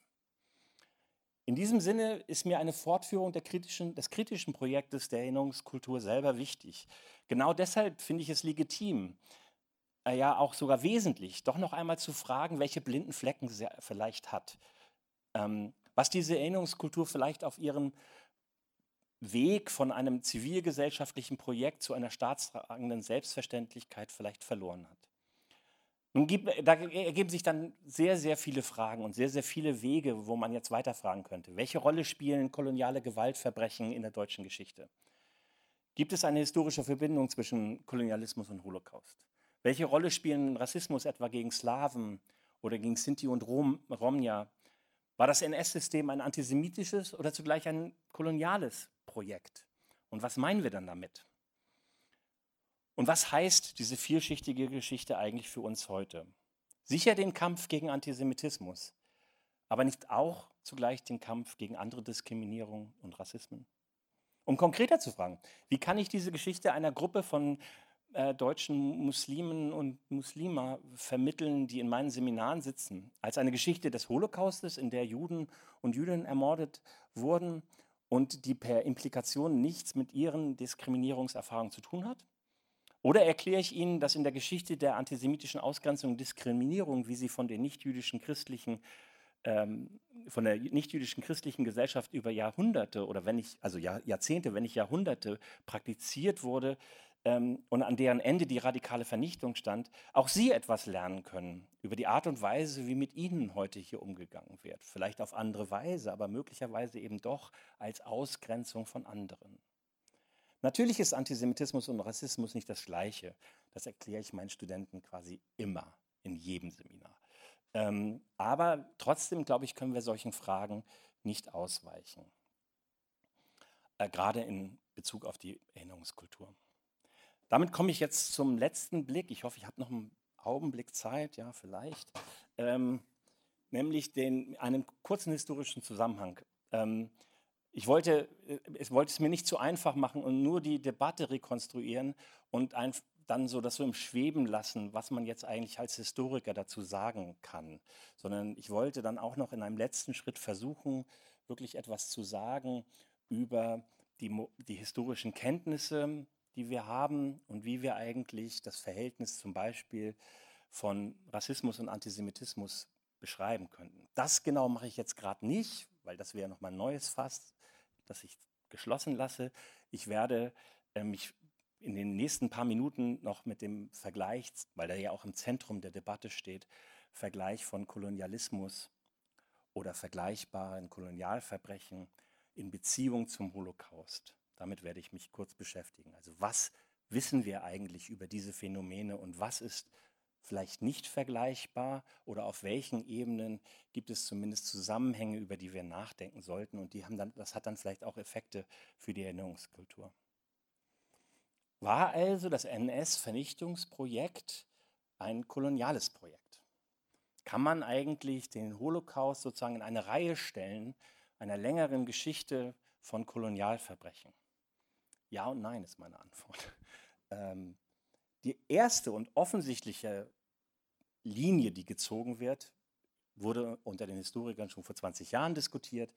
In diesem Sinne ist mir eine Fortführung kritischen, des kritischen Projektes der Erinnerungskultur selber wichtig. Genau deshalb finde ich es legitim, äh, ja auch sogar wesentlich, doch noch einmal zu fragen, welche blinden Flecken sie vielleicht hat. Ähm, was diese Erinnerungskultur vielleicht auf ihrem Weg von einem zivilgesellschaftlichen Projekt zu einer staatstragenden Selbstverständlichkeit vielleicht verloren hat. Nun gibt, da ergeben sich dann sehr, sehr viele Fragen und sehr, sehr viele Wege, wo man jetzt weiterfragen könnte. Welche Rolle spielen koloniale Gewaltverbrechen in der deutschen Geschichte? Gibt es eine historische Verbindung zwischen Kolonialismus und Holocaust? Welche Rolle spielen Rassismus etwa gegen Slawen oder gegen Sinti und Rom, Romja? War das NS-System ein antisemitisches oder zugleich ein koloniales Projekt? Und was meinen wir dann damit? Und was heißt diese vielschichtige Geschichte eigentlich für uns heute? Sicher den Kampf gegen Antisemitismus, aber nicht auch zugleich den Kampf gegen andere Diskriminierung und Rassismen? Um konkreter zu fragen, wie kann ich diese Geschichte einer Gruppe von äh, deutschen Muslimen und Muslima vermitteln, die in meinen Seminaren sitzen, als eine Geschichte des Holocaustes, in der Juden und Jüdinnen ermordet wurden und die per Implikation nichts mit ihren Diskriminierungserfahrungen zu tun hat? Oder erkläre ich Ihnen, dass in der Geschichte der antisemitischen Ausgrenzung und Diskriminierung, wie sie von den nichtjüdischen christlichen ähm, von der nichtjüdischen christlichen Gesellschaft über Jahrhunderte oder wenn ich, also Jahr, Jahrzehnte, wenn nicht Jahrhunderte praktiziert wurde ähm, und an deren Ende die radikale Vernichtung stand, auch sie etwas lernen können über die Art und Weise, wie mit ihnen heute hier umgegangen wird. Vielleicht auf andere Weise, aber möglicherweise eben doch als Ausgrenzung von anderen. Natürlich ist Antisemitismus und Rassismus nicht das Gleiche. Das erkläre ich meinen Studenten quasi immer in jedem Seminar. Ähm, aber trotzdem, glaube ich, können wir solchen Fragen nicht ausweichen. Äh, gerade in Bezug auf die Erinnerungskultur. Damit komme ich jetzt zum letzten Blick. Ich hoffe, ich habe noch einen Augenblick Zeit, ja, vielleicht. Ähm, nämlich den, einen kurzen historischen Zusammenhang. Ähm, ich wollte, äh, ich wollte es mir nicht zu einfach machen und nur die Debatte rekonstruieren und ein, dann so das so im Schweben lassen, was man jetzt eigentlich als Historiker dazu sagen kann, sondern ich wollte dann auch noch in einem letzten Schritt versuchen, wirklich etwas zu sagen über die, die historischen Kenntnisse, die wir haben und wie wir eigentlich das Verhältnis zum Beispiel von Rassismus und Antisemitismus beschreiben könnten. Das genau mache ich jetzt gerade nicht, weil das wäre nochmal ein neues Fass, das ich geschlossen lasse. Ich werde äh, mich in den nächsten paar Minuten noch mit dem Vergleich, weil der ja auch im Zentrum der Debatte steht, Vergleich von Kolonialismus oder vergleichbaren Kolonialverbrechen in Beziehung zum Holocaust. Damit werde ich mich kurz beschäftigen. Also was wissen wir eigentlich über diese Phänomene und was ist vielleicht nicht vergleichbar oder auf welchen Ebenen gibt es zumindest Zusammenhänge, über die wir nachdenken sollten und die haben dann, das hat dann vielleicht auch Effekte für die Erinnerungskultur. War also das NS-Vernichtungsprojekt ein koloniales Projekt? Kann man eigentlich den Holocaust sozusagen in eine Reihe stellen einer längeren Geschichte von Kolonialverbrechen? Ja und nein ist meine Antwort. Ähm, die erste und offensichtliche Linie, die gezogen wird, wurde unter den Historikern schon vor 20 Jahren diskutiert.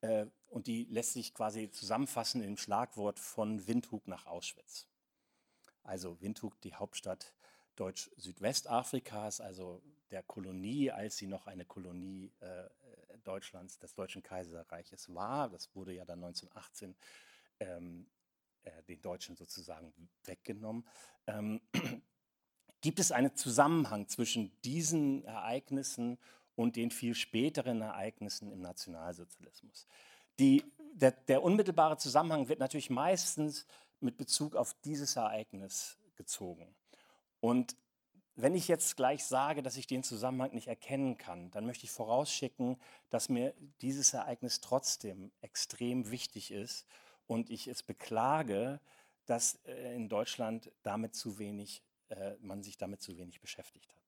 Äh, und die lässt sich quasi zusammenfassen im Schlagwort von Windhoek nach Auschwitz. Also Windhoek, die Hauptstadt Deutsch-Südwestafrikas, also der Kolonie, als sie noch eine Kolonie äh, Deutschlands, des Deutschen Kaiserreiches war. Das wurde ja dann 1918 ähm, äh, den Deutschen sozusagen weggenommen. Ähm, gibt es einen Zusammenhang zwischen diesen Ereignissen und den viel späteren Ereignissen im Nationalsozialismus? Die, der, der unmittelbare Zusammenhang wird natürlich meistens mit Bezug auf dieses Ereignis gezogen. Und wenn ich jetzt gleich sage, dass ich den Zusammenhang nicht erkennen kann, dann möchte ich vorausschicken, dass mir dieses Ereignis trotzdem extrem wichtig ist und ich es beklage, dass äh, in Deutschland damit zu wenig, äh, man sich damit zu wenig beschäftigt hat.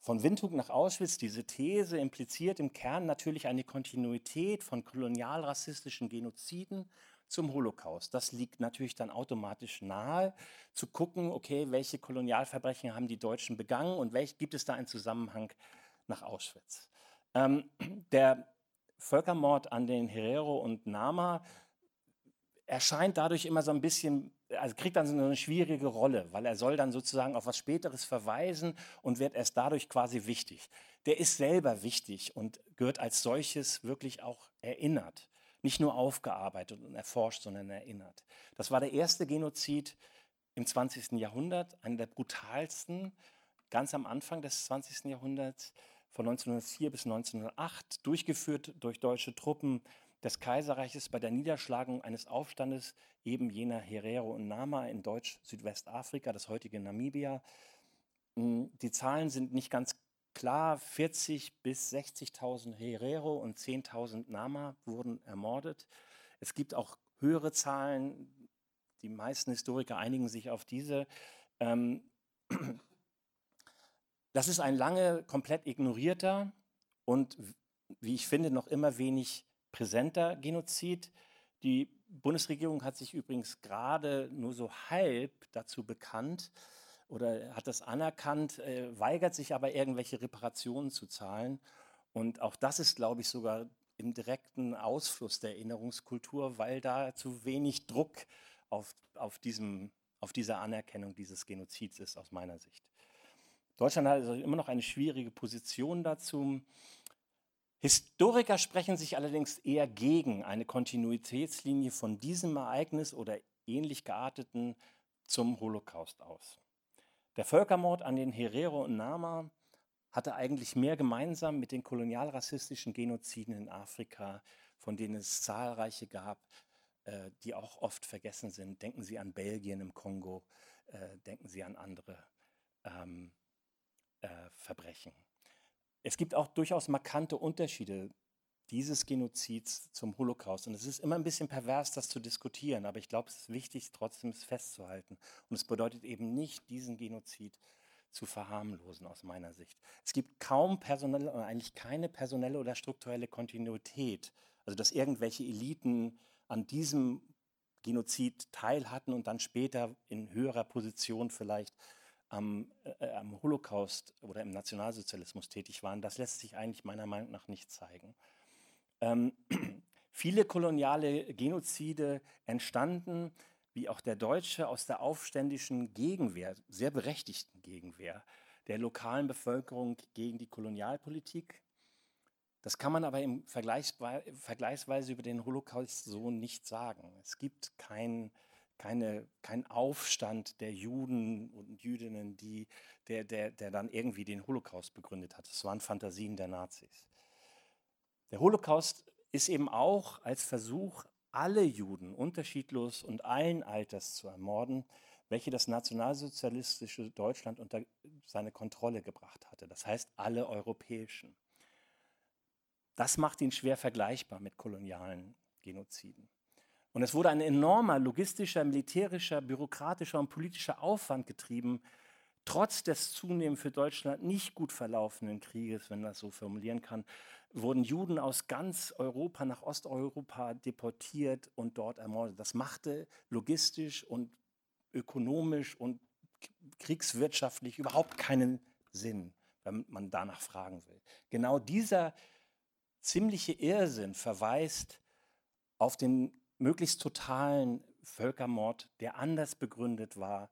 Von Windhoek nach Auschwitz, diese These impliziert im Kern natürlich eine Kontinuität von kolonialrassistischen Genoziden zum Holocaust. Das liegt natürlich dann automatisch nahe, zu gucken, okay, welche Kolonialverbrechen haben die Deutschen begangen und welch, gibt es da einen Zusammenhang nach Auschwitz. Ähm, der Völkermord an den Herero und Nama erscheint dadurch immer so ein bisschen, also kriegt dann so eine schwierige Rolle, weil er soll dann sozusagen auf was Späteres verweisen und wird erst dadurch quasi wichtig. Der ist selber wichtig und gehört als solches wirklich auch erinnert. Nicht nur aufgearbeitet und erforscht, sondern erinnert. Das war der erste Genozid im 20. Jahrhundert, einer der brutalsten, ganz am Anfang des 20. Jahrhunderts, von 1904 bis 1908, durchgeführt durch deutsche Truppen des Kaiserreiches bei der Niederschlagung eines Aufstandes eben jener Herero und Nama in Deutsch-Südwestafrika, das heutige Namibia. Hm, die Zahlen sind nicht ganz klar. 40 bis 60.000 Herero und 10.000 Nama wurden ermordet. Es gibt auch höhere Zahlen. Die meisten Historiker einigen sich auf diese. Ähm, das ist ein lange komplett ignorierter und, wie ich finde, noch immer wenig präsenter Genozid. Die Bundesregierung hat sich übrigens gerade nur so halb dazu bekannt oder hat das anerkannt, äh, weigert sich aber irgendwelche Reparationen zu zahlen. Und auch das ist, glaube ich, sogar im direkten Ausfluss der Erinnerungskultur, weil da zu wenig Druck auf, auf, diesem, auf dieser Anerkennung dieses Genozids ist, aus meiner Sicht. Deutschland hat also immer noch eine schwierige Position dazu. Historiker sprechen sich allerdings eher gegen eine Kontinuitätslinie von diesem Ereignis oder ähnlich gearteten zum Holocaust aus. Der Völkermord an den Herero und Nama hatte eigentlich mehr gemeinsam mit den kolonialrassistischen Genoziden in Afrika, von denen es zahlreiche gab, äh, die auch oft vergessen sind. Denken Sie an Belgien im Kongo, äh, denken Sie an andere ähm, äh, Verbrechen. Es gibt auch durchaus markante Unterschiede dieses Genozids zum Holocaust. Und es ist immer ein bisschen pervers, das zu diskutieren, aber ich glaube, es ist wichtig, trotzdem es festzuhalten. Und es bedeutet eben nicht, diesen Genozid zu verharmlosen aus meiner Sicht. Es gibt kaum personelle, oder eigentlich keine personelle oder strukturelle Kontinuität. Also dass irgendwelche Eliten an diesem Genozid teilhatten und dann später in höherer Position vielleicht am, äh, am Holocaust oder im Nationalsozialismus tätig waren, das lässt sich eigentlich meiner Meinung nach nicht zeigen. Ähm, viele koloniale Genozide entstanden, wie auch der Deutsche, aus der aufständischen Gegenwehr, sehr berechtigten Gegenwehr der lokalen Bevölkerung gegen die Kolonialpolitik. Das kann man aber im Vergleichsweise über den Holocaust so nicht sagen. Es gibt keinen keine, kein Aufstand der Juden und Jüdinnen, die, der, der, der dann irgendwie den Holocaust begründet hat. Das waren Fantasien der Nazis. Der Holocaust ist eben auch als Versuch, alle Juden unterschiedlos und allen Alters zu ermorden, welche das nationalsozialistische Deutschland unter seine Kontrolle gebracht hatte. Das heißt alle europäischen. Das macht ihn schwer vergleichbar mit kolonialen Genoziden. Und es wurde ein enormer logistischer, militärischer, bürokratischer und politischer Aufwand getrieben, trotz des zunehmend für Deutschland nicht gut verlaufenden Krieges, wenn man das so formulieren kann, wurden Juden aus ganz Europa nach Osteuropa deportiert und dort ermordet. Das machte logistisch und ökonomisch und kriegswirtschaftlich überhaupt keinen Sinn, wenn man danach fragen will. Genau dieser ziemliche Irrsinn verweist auf den möglichst totalen Völkermord, der anders begründet war.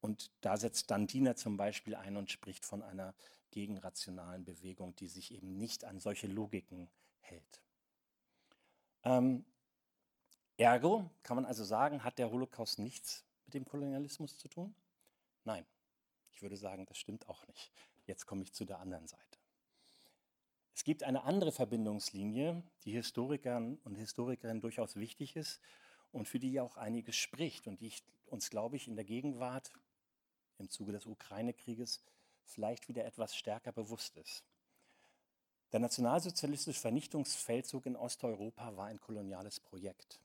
Und da setzt Dandiner zum Beispiel ein und spricht von einer gegenrationalen Bewegung, die sich eben nicht an solche Logiken hält. Ähm, ergo kann man also sagen, hat der Holocaust nichts mit dem Kolonialismus zu tun? Nein, ich würde sagen, das stimmt auch nicht. Jetzt komme ich zu der anderen Seite. Es gibt eine andere Verbindungslinie, die Historikern und Historikerinnen durchaus wichtig ist und für die auch einiges spricht und die ich, uns, glaube ich, in der Gegenwart im Zuge des Ukraine-Krieges vielleicht wieder etwas stärker bewusst ist. Der nationalsozialistische Vernichtungsfeldzug in Osteuropa war ein koloniales Projekt.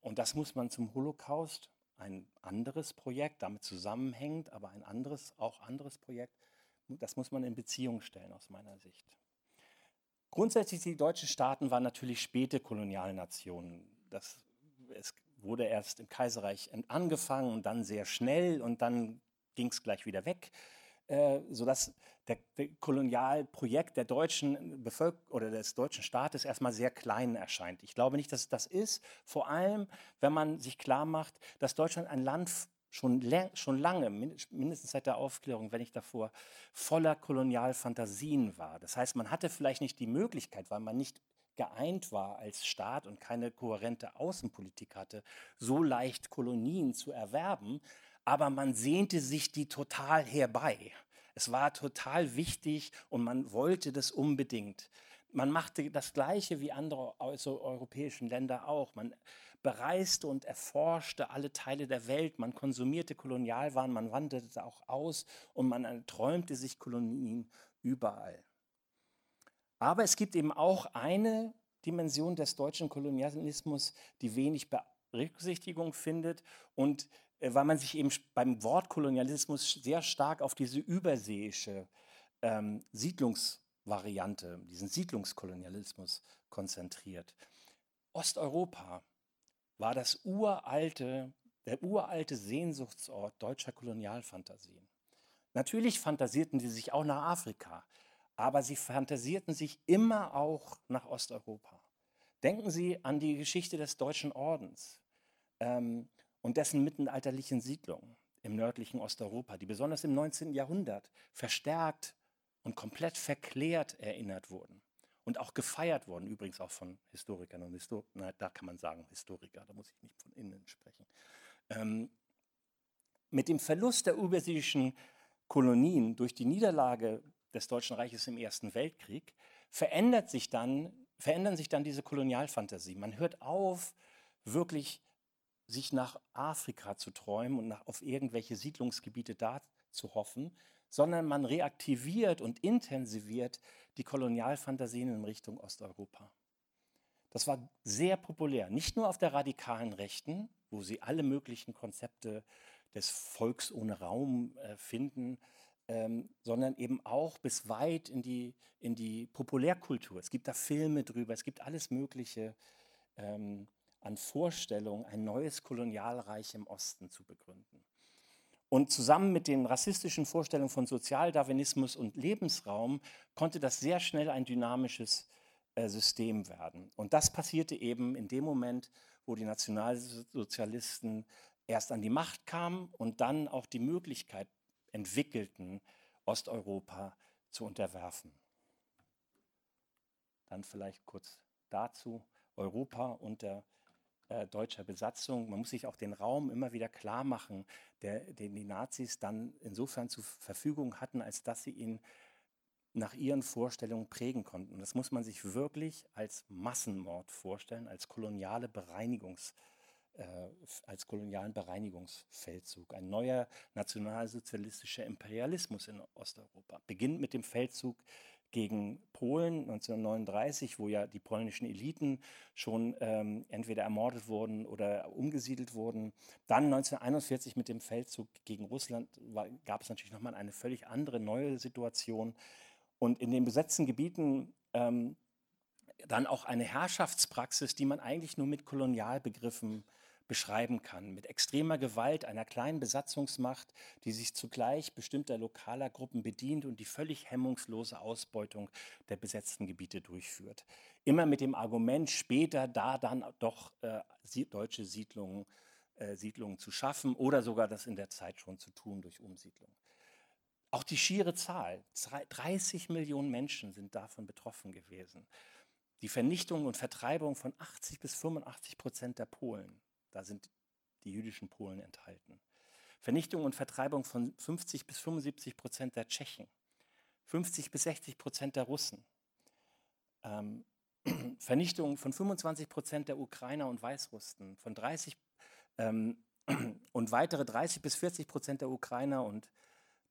Und das muss man zum Holocaust, ein anderes Projekt, damit zusammenhängend, aber ein anderes, auch anderes Projekt, das muss man in Beziehung stellen aus meiner Sicht. Grundsätzlich die deutschen Staaten waren natürlich späte Kolonialnationen. Das, es wurde erst im Kaiserreich angefangen und dann sehr schnell und dann ging es gleich wieder weg, äh, sodass der, der Kolonialprojekt der deutschen Bevölkerung oder des deutschen Staates erstmal sehr klein erscheint. Ich glaube nicht, dass es das ist, vor allem wenn man sich klar macht, dass Deutschland ein Land schon, schon lange, mindestens seit der Aufklärung, wenn nicht davor, voller Kolonialfantasien war. Das heißt, man hatte vielleicht nicht die Möglichkeit, weil man nicht geeint war als Staat und keine kohärente Außenpolitik hatte, so leicht Kolonien zu erwerben, aber man sehnte sich die total herbei. Es war total wichtig und man wollte das unbedingt. Man machte das Gleiche wie andere also europäischen Länder auch. Man bereiste und erforschte alle Teile der Welt. Man konsumierte Kolonialwaren, man wanderte auch aus und man träumte sich Kolonien überall. Aber es gibt eben auch eine Dimension des deutschen Kolonialismus, die wenig Berücksichtigung findet und äh, weil man sich eben beim Wort Kolonialismus sehr stark auf diese überseeische ähm, Siedlungsvariante, diesen Siedlungskolonialismus konzentriert. Osteuropa war das uralte, der uralte Sehnsuchtsort deutscher Kolonialfantasien. Natürlich fantasierten sie sich auch nach Afrika, aber sie fantasierten sich immer auch nach Osteuropa. Denken Sie an die Geschichte des Deutschen Ordens ähm, und dessen mittelalterlichen Siedlungen im nördlichen Osteuropa, die besonders im 19. Jahrhundert verstärkt und komplett verklärt erinnert wurden und auch gefeiert worden, übrigens auch von Historikern und Histor na, da kann man sagen Historiker, da muss ich nicht von innen sprechen. Ähm, mit dem Verlust der überseeischen Kolonien durch die Niederlage des Deutschen Reiches im Ersten Weltkrieg verändert sich dann, verändern sich dann diese Kolonialfantasie. Man hört auf, wirklich sich nach Afrika zu träumen und nach, auf irgendwelche Siedlungsgebiete da zu hoffen, sondern man reaktiviert und intensiviert die Kolonialfantasien in Richtung Osteuropa. Das war sehr populär, nicht nur auf der radikalen Rechten, wo sie alle möglichen Konzepte des Volks ohne Raum äh, finden, ähm, sondern eben auch bis weit in die, in die Populärkultur. Es gibt da Filme drüber, es gibt alles Mögliche ähm, an Vorstellungen, ein neues Kolonialreich im Osten zu begründen. Und zusammen mit den rassistischen Vorstellungen von Sozialdarwinismus und Lebensraum konnte das sehr schnell ein dynamisches äh, System werden. Und das passierte eben in dem Moment, wo die Nationalsozialisten erst an die Macht kamen und dann auch die Möglichkeit entwickelten, Osteuropa zu unterwerfen. Dann vielleicht kurz dazu. Europa unter äh, deutscher Besatzung. Man muss sich auch den Raum immer wieder klar machen, der, den die Nazis dann insofern zur Verfügung hatten, als dass sie ihn nach ihren Vorstellungen prägen konnten. Das muss man sich wirklich als Massenmord vorstellen, als koloniale Bereinigungs, äh, als kolonialen Bereinigungsfeldzug. Ein neuer nationalsozialistischer Imperialismus in Osteuropa. Beginnt mit dem Feldzug gegen Polen 1939, wo ja die polnischen Eliten schon ähm, entweder ermordet wurden oder umgesiedelt wurden. Dann 1941 mit dem Feldzug gegen Russland gab es natürlich nochmal eine völlig andere neue Situation. Und in den besetzten Gebieten ähm, dann auch eine Herrschaftspraxis, die man eigentlich nur mit Kolonialbegriffen beschreiben kann. Mit extremer Gewalt einer kleinen Besatzungsmacht, die sich zugleich bestimmter lokaler Gruppen bedient und die völlig hemmungslose Ausbeutung der besetzten Gebiete durchführt. Immer mit dem Argument, später da dann doch äh, deutsche Siedlungen, äh, Siedlungen zu schaffen oder sogar das in der Zeit schon zu tun durch Umsiedlung. Auch die schiere Zahl, 30 Millionen Menschen sind davon betroffen gewesen. Die Vernichtung und Vertreibung von 80 bis 85 Prozent der Polen, da sind die jüdischen Polen enthalten. Vernichtung und Vertreibung von 50 bis 75 Prozent der Tschechen, 50 bis 60 Prozent der Russen, ähm, Vernichtung von 25 Prozent der Ukrainer und Weißrussen, von 30 ähm, und weitere 30 bis 40 Prozent der Ukrainer und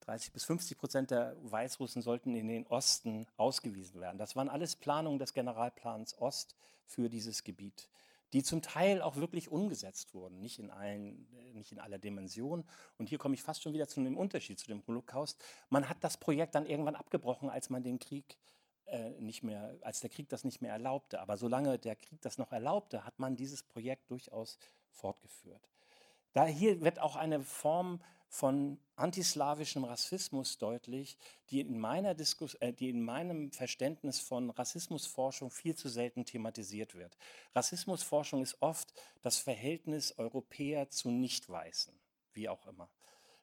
30 bis 50 Prozent der Weißrussen sollten in den Osten ausgewiesen werden. Das waren alles Planungen des Generalplans Ost für dieses Gebiet, die zum Teil auch wirklich umgesetzt wurden, nicht in, allen, nicht in aller Dimension. Und hier komme ich fast schon wieder zu einem Unterschied zu dem Holocaust. Man hat das Projekt dann irgendwann abgebrochen, als man den Krieg äh, nicht mehr, als der Krieg das nicht mehr erlaubte. Aber solange der Krieg das noch erlaubte, hat man dieses Projekt durchaus fortgeführt. Da hier wird auch eine Form von antislawischem Rassismus deutlich, die in, meiner Diskus äh, die in meinem Verständnis von Rassismusforschung viel zu selten thematisiert wird. Rassismusforschung ist oft das Verhältnis Europäer zu Nicht-Weißen, wie auch immer.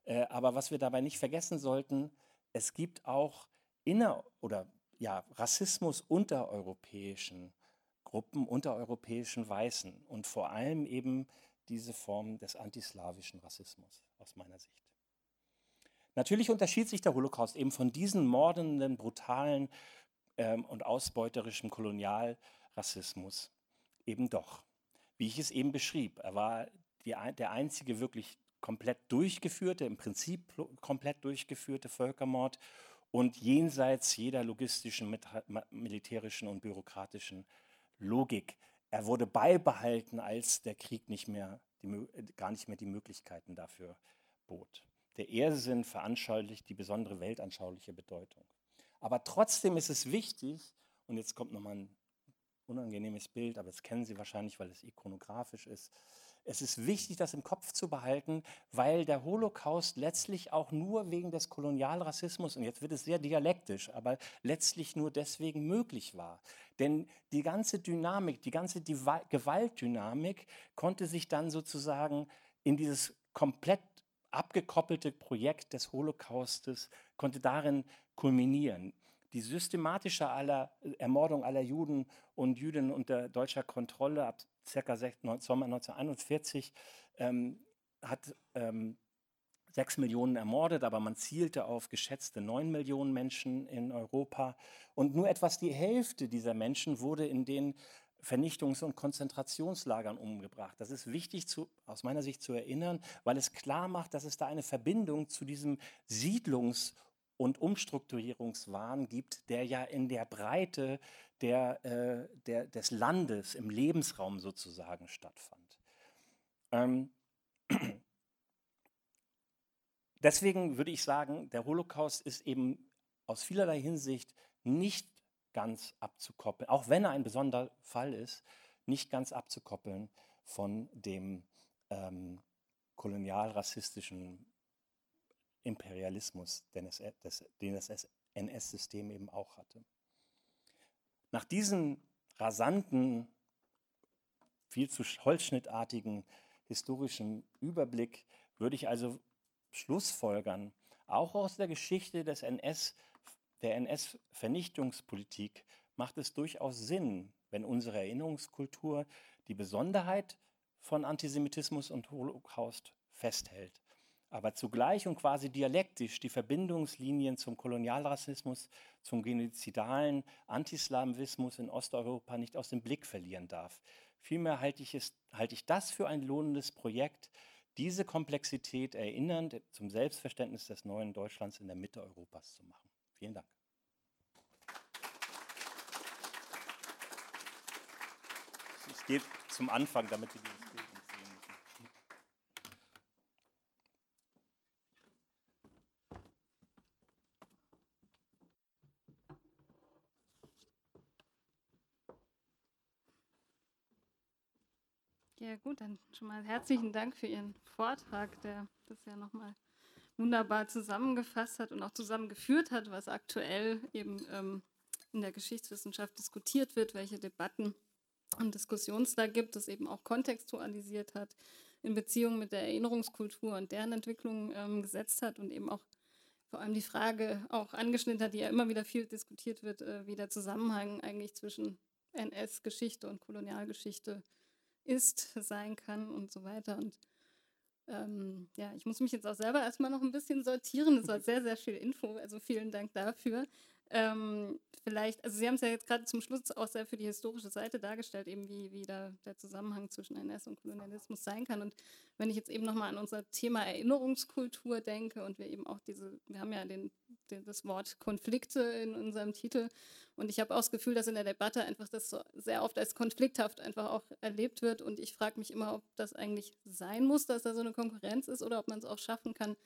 Äh, aber was wir dabei nicht vergessen sollten, es gibt auch inner- oder ja, Rassismus unter europäischen Gruppen, unter europäischen Weißen und vor allem eben diese Form des antislawischen Rassismus aus meiner Sicht. Natürlich unterschied sich der Holocaust eben von diesen mordenden, brutalen ähm, und ausbeuterischen Kolonialrassismus eben doch. Wie ich es eben beschrieb, er war die, der einzige wirklich komplett durchgeführte, im Prinzip komplett durchgeführte Völkermord und jenseits jeder logistischen, militärischen und bürokratischen Logik. Er wurde beibehalten, als der Krieg nicht mehr die, gar nicht mehr die Möglichkeiten dafür bot. Der Ehrsinn veranschaulicht die besondere weltanschauliche Bedeutung. Aber trotzdem ist es wichtig, und jetzt kommt nochmal ein unangenehmes Bild, aber das kennen Sie wahrscheinlich, weil es ikonografisch ist. Es ist wichtig, das im Kopf zu behalten, weil der Holocaust letztlich auch nur wegen des Kolonialrassismus, und jetzt wird es sehr dialektisch, aber letztlich nur deswegen möglich war. Denn die ganze Dynamik, die ganze Gewaltdynamik konnte sich dann sozusagen in dieses komplett abgekoppelte Projekt des Holocaustes, konnte darin kulminieren die systematische aller, Ermordung aller Juden und Jüdinnen unter deutscher Kontrolle ab ca. Sommer 1941 ähm, hat ähm, sechs Millionen ermordet, aber man zielte auf geschätzte neun Millionen Menschen in Europa. Und nur etwas die Hälfte dieser Menschen wurde in den Vernichtungs- und Konzentrationslagern umgebracht. Das ist wichtig zu, aus meiner Sicht zu erinnern, weil es klar macht, dass es da eine Verbindung zu diesem Siedlungs- und Umstrukturierungswahn gibt, der ja in der Breite der, äh, der, des Landes, im Lebensraum sozusagen stattfand. Ähm, deswegen würde ich sagen, der Holocaust ist eben aus vielerlei Hinsicht nicht ganz abzukoppeln, auch wenn er ein besonderer Fall ist, nicht ganz abzukoppeln von dem ähm, kolonialrassistischen Imperialismus, den, das, NS-System eben auch hatte. Nach diesem rasanten, viel zu holzschnittartigen historischen Überblick würde ich also schlussfolgern, auch aus der Geschichte des NS, der NS-Vernichtungspolitik macht es durchaus Sinn, wenn unsere Erinnerungskultur die Besonderheit von Antisemitismus und Holocaust festhält, aber zugleich und quasi dialektisch die Verbindungslinien zum Kolonialrassismus, zum genozidalen Antislawismus in Osteuropa nicht aus dem Blick verlieren darf. Vielmehr halte ich, es, halte ich das für ein lohnendes Projekt, diese Komplexität erinnernd zum Selbstverständnis des neuen Deutschlands in der Mitte Europas zu machen. Vielen Dank. Ich gehe zum Anfang, damit Sie dieses Bild nicht sehen müssen. Ja gut, dann schon mal herzlichen Dank für Ihren Vortrag, der das ja nochmal wunderbar zusammengefasst hat und auch zusammengeführt hat, was aktuell eben ähm, in der Geschichtswissenschaft diskutiert wird, welche Debatten und Diskussionen es da gibt, das eben auch kontextualisiert hat, in Beziehung mit der Erinnerungskultur und deren Entwicklung ähm, gesetzt hat und eben auch vor allem die Frage auch angeschnitten hat, die ja immer wieder viel diskutiert wird, äh, wie der Zusammenhang eigentlich zwischen NS-Geschichte und Kolonialgeschichte ist, sein kann und so weiter. Und ähm, ja, ich muss mich jetzt auch selber erstmal noch ein bisschen sortieren. Das war sehr, sehr viel Info, also vielen Dank dafür. Ähm, vielleicht, also Sie haben es ja jetzt gerade zum Schluss auch sehr für die historische Seite dargestellt, eben wie, wie da der Zusammenhang zwischen NS und Kolonialismus sein kann. Und wenn ich jetzt eben nochmal an unser Thema Erinnerungskultur denke und wir eben auch diese, wir haben ja den, den, das Wort Konflikte in unserem Titel und ich habe auch das Gefühl, dass in der Debatte einfach das so sehr oft als konflikthaft einfach auch erlebt wird und ich frage mich immer, ob das eigentlich sein muss, dass da so eine Konkurrenz ist oder ob man es auch schaffen kann,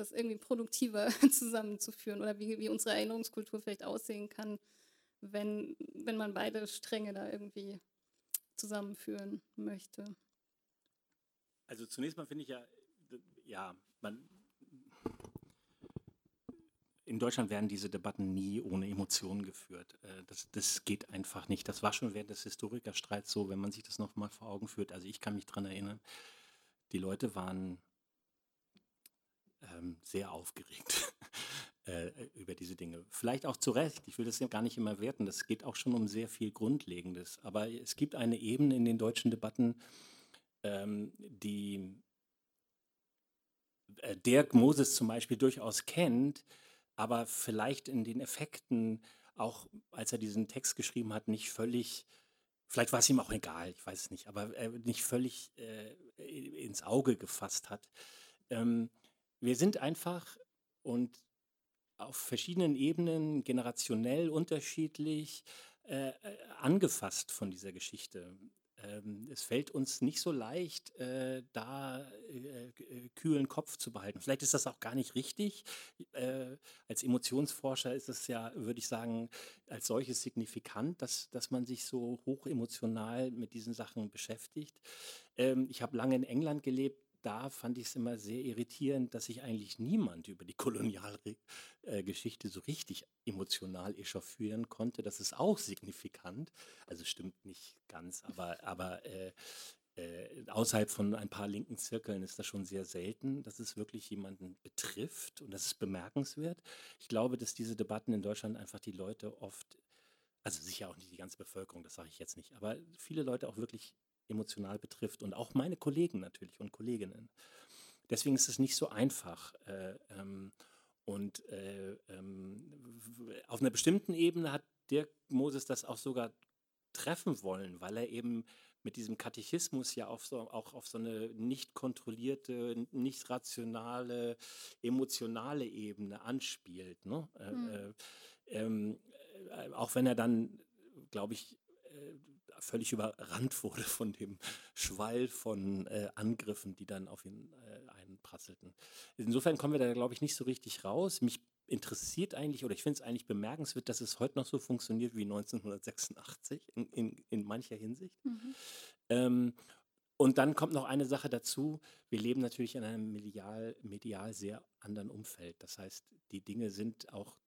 das irgendwie produktiver zusammenzuführen oder wie, wie unsere Erinnerungskultur vielleicht aussehen kann, wenn, wenn man beide Stränge da irgendwie zusammenführen möchte. Also zunächst mal finde ich ja, ja, man, in Deutschland werden diese Debatten nie ohne Emotionen geführt. Äh, das, das geht einfach nicht. Das war schon während des Historikerstreits so, wenn man sich das nochmal vor Augen führt. Also ich kann mich daran erinnern, die Leute waren ähm, sehr aufgeregt äh, über diese Dinge. Vielleicht auch zu Recht. Ich will das ja gar nicht immer werten. Das geht auch schon um sehr viel Grundlegendes. Aber es gibt eine Ebene in den deutschen Debatten, ähm, die äh, Dirk Moses zum Beispiel durchaus kennt, aber vielleicht in den Effekten auch, als er diesen Text geschrieben hat, nicht völlig vielleicht war es ihm auch egal, ich weiß es nicht, aber äh, nicht völlig äh, ins Auge gefasst hat. Ähm, wir sind einfach und auf verschiedenen Ebenen generationell unterschiedlich äh, äh, angefasst von dieser Geschichte. Ähm, es fällt uns nicht so leicht, äh, da äh, äh, kühlen Kopf zu behalten. Vielleicht ist das auch gar nicht richtig. Äh, als Emotionsforscher ist es ja, würde ich sagen, als solches signifikant, dass, dass man sich so hoch emotional mit diesen Sachen beschäftigt. Ähm, ich habe lange in England gelebt da fand ich es immer sehr irritierend, dass sich eigentlich niemand über die Kolonialgeschichte so richtig emotional echauffieren konnte. Das ist auch signifikant. Also stimmt nicht ganz, aber, aber äh, äh, außerhalb von ein paar linken Zirkeln ist das schon sehr selten, dass es wirklich jemanden betrifft und das ist bemerkenswert. Ich glaube, dass diese Debatten in Deutschland einfach die Leute oft, also sicher auch nicht die ganze Bevölkerung, das sage ich jetzt nicht, aber viele Leute auch wirklich emotional betrifft und auch meine Kollegen natürlich und Kolleginnen. Deswegen ist es nicht so einfach. Äh, ähm, und äh, ähm, auf einer bestimmten Ebene hat Dirk Moses das auch sogar treffen wollen, weil er eben mit diesem Katechismus ja auf so, auch auf so eine nicht kontrollierte, nicht rationale, emotionale Ebene anspielt. Ne? Mhm. Äh, ähm, äh, auch wenn er dann, glaube ich, äh, völlig überrannt wurde von dem Schwall von äh, Angriffen, die dann auf ihn äh, einprasselten. Insofern kommen wir da, glaube ich, nicht so richtig raus. Mich interessiert eigentlich oder ich finde es eigentlich bemerkenswert, dass es heute noch so funktioniert wie 1986 in, in, in mancher Hinsicht. Mhm. Ähm, und dann kommt noch eine Sache dazu. Wir leben natürlich in einem medial, medial sehr anderen Umfeld. Das heißt, die Dinge sind auch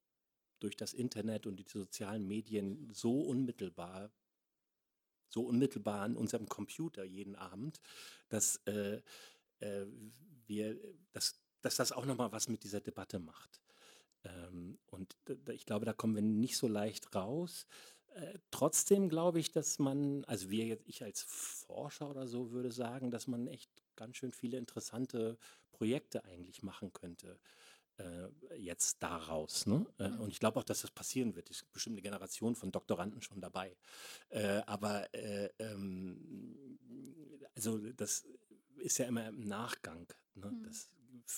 durch das Internet und die sozialen Medien so unmittelbar, so unmittelbar an unserem Computer jeden Abend, dass äh, äh, wir, dass, dass das auch nochmal was mit dieser Debatte macht. Ähm, und ich glaube, da kommen wir nicht so leicht raus. Äh, trotzdem glaube ich, dass man, also wir jetzt, ich als Forscher oder so würde sagen, dass man echt ganz schön viele interessante Projekte eigentlich machen könnte jetzt daraus. Ne? Äh, mhm. Und ich glaube auch, dass das passieren wird. Es ist bestimmt eine Generation von Doktoranden schon dabei. Äh, aber äh, ähm, also das ist ja immer im Nachgang. Ne? Mhm. Das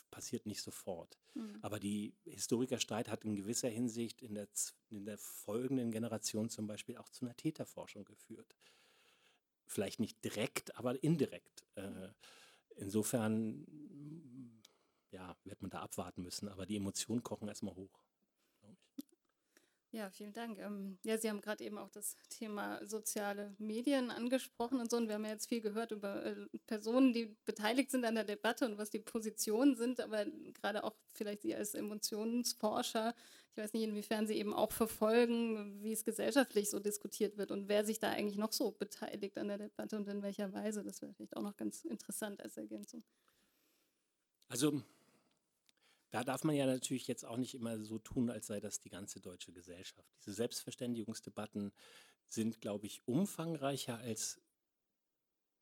passiert nicht sofort. Mhm. Aber die Historikerstreit hat in gewisser Hinsicht in der, in der folgenden Generation zum Beispiel auch zu einer Täterforschung geführt. Vielleicht nicht direkt, aber indirekt. Äh, insofern ja, wird man da abwarten müssen, aber die Emotionen kochen erstmal hoch. Ja, vielen Dank. Ähm, ja, Sie haben gerade eben auch das Thema soziale Medien angesprochen und so. Und wir haben ja jetzt viel gehört über äh, Personen, die beteiligt sind an der Debatte und was die Positionen sind. Aber gerade auch vielleicht Sie als Emotionsforscher, ich weiß nicht, inwiefern Sie eben auch verfolgen, wie es gesellschaftlich so diskutiert wird und wer sich da eigentlich noch so beteiligt an der Debatte und in welcher Weise. Das wäre vielleicht auch noch ganz interessant als Ergänzung. Also da darf man ja natürlich jetzt auch nicht immer so tun, als sei das die ganze deutsche Gesellschaft. Diese Selbstverständigungsdebatten sind, glaube ich, umfangreicher als,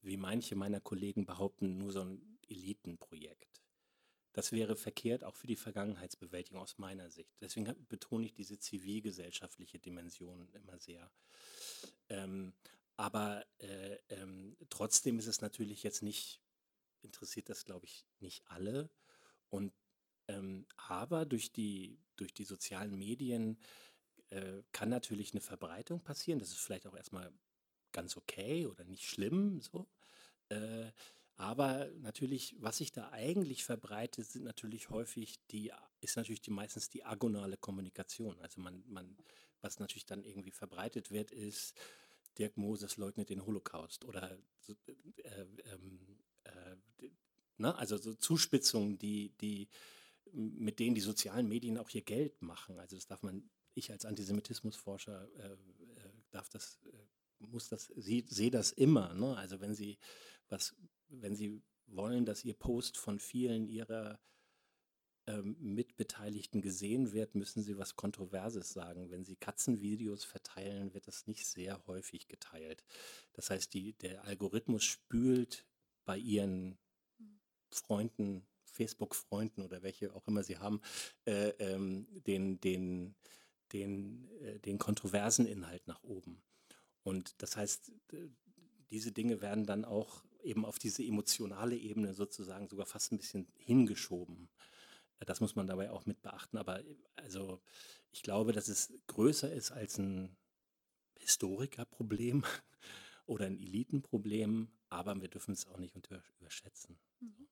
wie manche meiner Kollegen behaupten, nur so ein Elitenprojekt. Das wäre verkehrt auch für die Vergangenheitsbewältigung aus meiner Sicht. Deswegen betone ich diese zivilgesellschaftliche Dimension immer sehr. Ähm, aber äh, ähm, trotzdem ist es natürlich jetzt nicht, interessiert das, glaube ich, nicht alle. Und ähm, aber durch die, durch die sozialen Medien äh, kann natürlich eine Verbreitung passieren. Das ist vielleicht auch erstmal ganz okay oder nicht schlimm. So. Äh, aber natürlich, was sich da eigentlich verbreitet, sind natürlich häufig die, ist natürlich die meistens die agonale Kommunikation. Also man, man, was natürlich dann irgendwie verbreitet wird, ist, Dirk Moses leugnet den Holocaust oder äh, ähm, äh, ne? also so Zuspitzungen, die, die mit denen die sozialen Medien auch ihr Geld machen. Also das darf man, ich als Antisemitismusforscher äh, äh, darf das, äh, muss das, sehe das immer. Ne? Also wenn Sie was, wenn Sie wollen, dass Ihr Post von vielen Ihrer ähm, Mitbeteiligten gesehen wird, müssen Sie was Kontroverses sagen. Wenn Sie Katzenvideos verteilen, wird das nicht sehr häufig geteilt. Das heißt, die, der Algorithmus spült bei Ihren. Freunden Facebook-Freunden oder welche auch immer sie haben, äh, ähm, den, den, den, äh, den kontroversen Inhalt nach oben. Und das heißt, diese Dinge werden dann auch eben auf diese emotionale Ebene sozusagen sogar fast ein bisschen hingeschoben. Das muss man dabei auch mit beachten. Aber also ich glaube, dass es größer ist als ein Historikerproblem oder ein Elitenproblem, aber wir dürfen es auch nicht überschätzen. Mhm.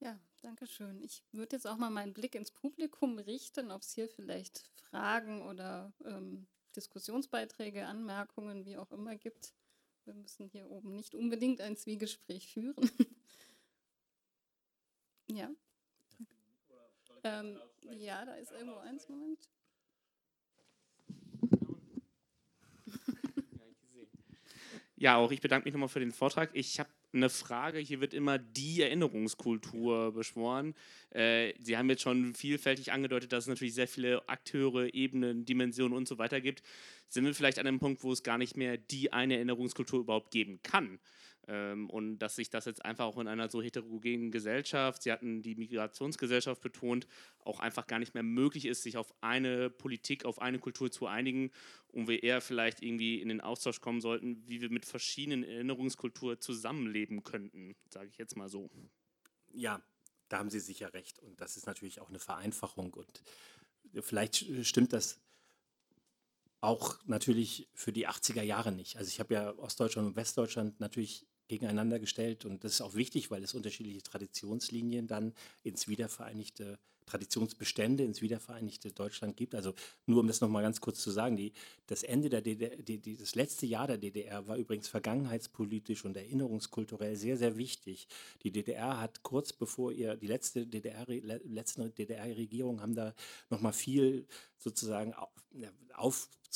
Ja, danke schön. Ich würde jetzt auch mal meinen Blick ins Publikum richten, ob es hier vielleicht Fragen oder ähm, Diskussionsbeiträge, Anmerkungen, wie auch immer gibt. Wir müssen hier oben nicht unbedingt ein Zwiegespräch führen. ja. Ähm, ja, da ist irgendwo eins, Moment. Ja, auch ich bedanke mich nochmal für den Vortrag. Ich habe eine Frage. Hier wird immer die Erinnerungskultur beschworen. Äh, Sie haben jetzt schon vielfältig angedeutet, dass es natürlich sehr viele Akteure, Ebenen, Dimensionen und so weiter gibt. Sind wir vielleicht an einem Punkt, wo es gar nicht mehr die eine Erinnerungskultur überhaupt geben kann? Ähm, und dass sich das jetzt einfach auch in einer so heterogenen Gesellschaft, Sie hatten die Migrationsgesellschaft betont, auch einfach gar nicht mehr möglich ist, sich auf eine Politik, auf eine Kultur zu einigen und wir eher vielleicht irgendwie in den Austausch kommen sollten, wie wir mit verschiedenen Erinnerungskulturen zusammenleben könnten, sage ich jetzt mal so. Ja, da haben Sie sicher recht und das ist natürlich auch eine Vereinfachung und vielleicht stimmt das auch natürlich für die 80er Jahre nicht. Also ich habe ja Ostdeutschland und Westdeutschland natürlich gegeneinander gestellt und das ist auch wichtig, weil es unterschiedliche Traditionslinien dann ins wiedervereinigte Traditionsbestände ins wiedervereinigte Deutschland gibt. Also nur um das nochmal ganz kurz zu sagen, die, das Ende der DDR, die, die, das letzte Jahr der DDR war übrigens vergangenheitspolitisch und erinnerungskulturell sehr, sehr wichtig. Die DDR hat kurz bevor ihr, die letzte DDR, letzte DDR-Regierung haben da nochmal viel sozusagen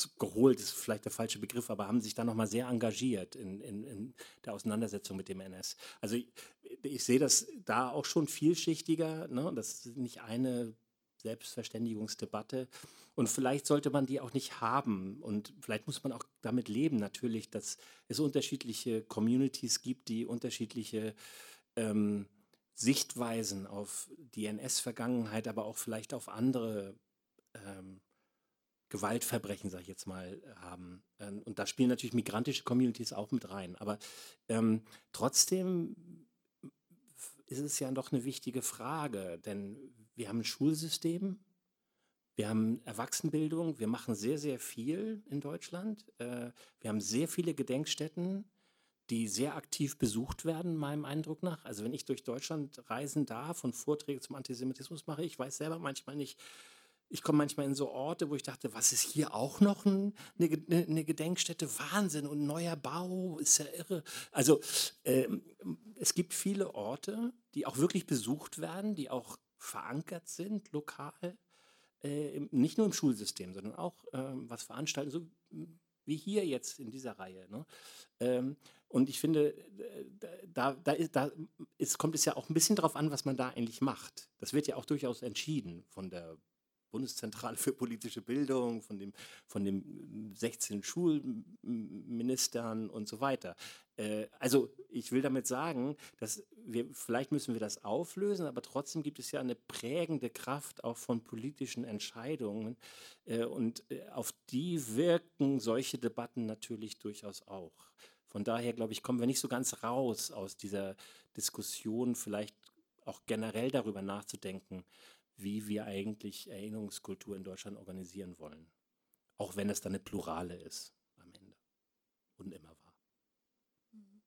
aufgeholt, ist vielleicht der falsche Begriff, aber haben sich da nochmal sehr engagiert in, in, in, der Auseinandersetzung mit dem NS. Also ich, ich sehe das da auch schon vielschichtiger. Ne? Das ist nicht eine Selbstverständigungsdebatte. Und vielleicht sollte man die auch nicht haben. Und vielleicht muss man auch damit leben, natürlich, dass es unterschiedliche Communities gibt, die unterschiedliche ähm, Sichtweisen auf die NS-Vergangenheit, aber auch vielleicht auf andere ähm, Gewaltverbrechen, sage ich jetzt mal, haben. Ähm, und da spielen natürlich migrantische Communities auch mit rein. Aber ähm, trotzdem ist es ja doch eine wichtige Frage, denn wir haben ein Schulsystem, wir haben Erwachsenenbildung, wir machen sehr, sehr viel in Deutschland. Äh, wir haben sehr viele Gedenkstätten, die sehr aktiv besucht werden, meinem Eindruck nach. Also wenn ich durch Deutschland reisen darf und Vorträge zum Antisemitismus mache, ich weiß selber manchmal nicht, ich komme manchmal in so Orte, wo ich dachte, was ist hier auch noch ein, eine, eine, Gedenkstätte? Wahnsinn und neuer Bau, ist ja irre. Also äh, es gibt viele Orte, die auch wirklich besucht werden, die auch verankert sind lokal, äh, nicht nur im Schulsystem, sondern auch äh, was veranstalten, so wie hier jetzt in dieser Reihe. Ne? Ähm, und ich finde, da, da, ist, da ist, kommt es ja auch ein bisschen darauf an, was man da eigentlich macht. Das wird ja auch durchaus entschieden von der Bundeszentrale für politische Bildung, von dem, von dem 16 Schulministern und so weiter. Äh, also ich will damit sagen, dass wir, vielleicht müssen wir das auflösen, aber trotzdem gibt es ja eine prägende Kraft auch von politischen Entscheidungen äh, und äh, auf die wirken solche Debatten natürlich durchaus auch. Von daher, glaube ich, kommen wir nicht so ganz raus aus dieser Diskussion, vielleicht auch generell darüber nachzudenken, wie wir eigentlich Erinnerungskultur in Deutschland organisieren wollen. Auch wenn es dann eine Plurale ist am Ende und immer war. Mhm.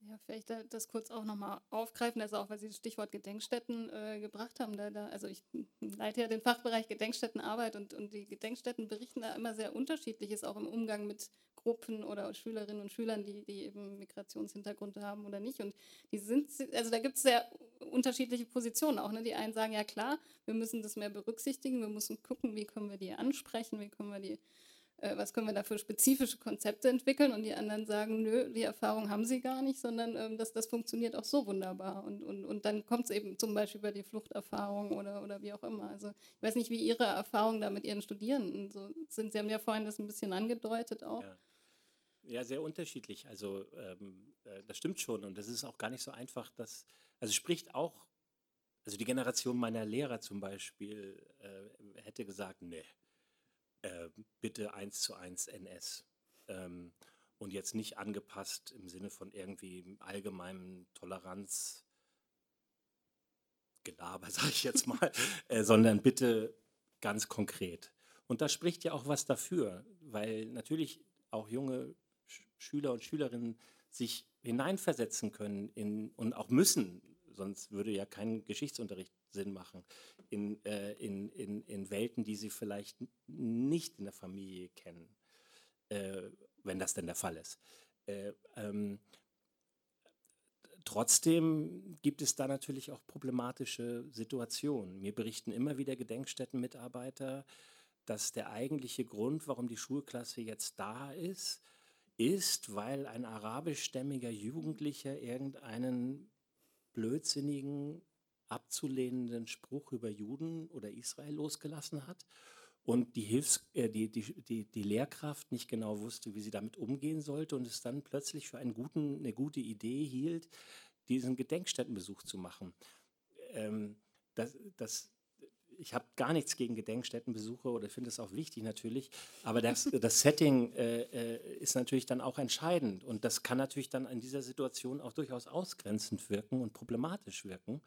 Ja, vielleicht das kurz auch nochmal aufgreifen, also auch weil Sie das Stichwort Gedenkstätten äh, gebracht haben. Da, da, also ich leite ja den Fachbereich Gedenkstättenarbeit und, und die Gedenkstätten berichten da immer sehr unterschiedliches, auch im Umgang mit Gruppen oder Schülerinnen und Schülern, die, die eben Migrationshintergrund haben oder nicht. Und die sind, also da gibt es sehr unterschiedliche Positionen auch. Ne? Die einen sagen, ja klar, wir müssen das mehr berücksichtigen, wir müssen gucken, wie können wir die ansprechen, wie können wir die, äh, was können wir da für spezifische Konzepte entwickeln. Und die anderen sagen, nö, die Erfahrung haben sie gar nicht, sondern ähm, das, das funktioniert auch so wunderbar. Und, und, und dann kommt es eben zum Beispiel über die Fluchterfahrung oder, oder wie auch immer. Also ich weiß nicht, wie Ihre Erfahrungen da mit Ihren Studierenden so sind. Sie haben ja vorhin das ein bisschen angedeutet auch. Ja. Ja, sehr unterschiedlich. Also ähm, äh, das stimmt schon und das ist auch gar nicht so einfach, dass, also spricht auch, also die Generation meiner Lehrer zum Beispiel äh, hätte gesagt, nee, äh, bitte eins zu eins NS. Ähm, und jetzt nicht angepasst im Sinne von irgendwie allgemeinem Toleranz. Gelaber, sage ich jetzt mal, äh, sondern bitte ganz konkret. Und da spricht ja auch was dafür, weil natürlich auch junge Schüler und Schülerinnen sich hineinversetzen können in, und auch müssen, sonst würde ja kein Geschichtsunterricht Sinn machen, in, äh, in, in, in Welten, die sie vielleicht nicht in der Familie kennen, äh, wenn das denn der Fall ist. Äh, ähm, trotzdem gibt es da natürlich auch problematische Situationen. Mir berichten immer wieder Gedenkstättenmitarbeiter, dass der eigentliche Grund, warum die Schulklasse jetzt da ist, ist, weil ein arabischstämmiger Jugendlicher irgendeinen blödsinnigen, abzulehnenden Spruch über Juden oder Israel losgelassen hat und die, Hilfs-, äh, die, die, die, die Lehrkraft nicht genau wusste, wie sie damit umgehen sollte und es dann plötzlich für einen guten, eine gute Idee hielt, diesen Gedenkstättenbesuch zu machen. Ähm, das, das, ich habe gar nichts gegen Gedenkstättenbesuche oder finde es auch wichtig natürlich, aber das, das Setting äh, äh, ist natürlich dann auch entscheidend und das kann natürlich dann in dieser Situation auch durchaus ausgrenzend wirken und problematisch wirken.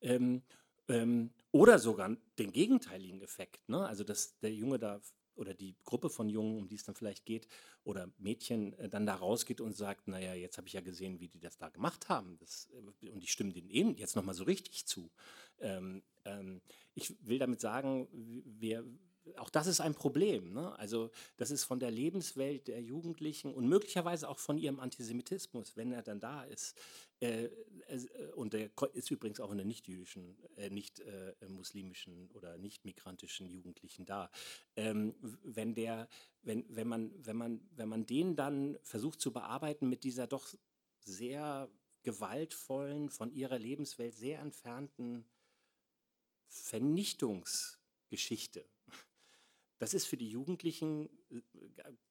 Ähm, ähm, oder sogar den gegenteiligen Effekt, ne? also dass der Junge da oder die Gruppe von Jungen, um die es dann vielleicht geht, oder Mädchen äh, dann da rausgeht und sagt, naja, jetzt habe ich ja gesehen, wie die das da gemacht haben. Das, äh, und ich stimme denen eben jetzt nochmal so richtig zu. Ähm, ähm, ich will damit sagen, wir, auch das ist ein Problem. Ne? Also das ist von der Lebenswelt der Jugendlichen und möglicherweise auch von ihrem Antisemitismus, wenn er dann da ist. Äh, äh, und der ist übrigens auch in den nicht-jüdischen, äh, nicht-muslimischen äh, oder nicht-migrantischen Jugendlichen da. Ähm, wenn, der, wenn, wenn, man, wenn, man, wenn man den dann versucht zu bearbeiten mit dieser doch sehr gewaltvollen, von ihrer Lebenswelt sehr entfernten Vernichtungsgeschichte, das ist für die Jugendlichen,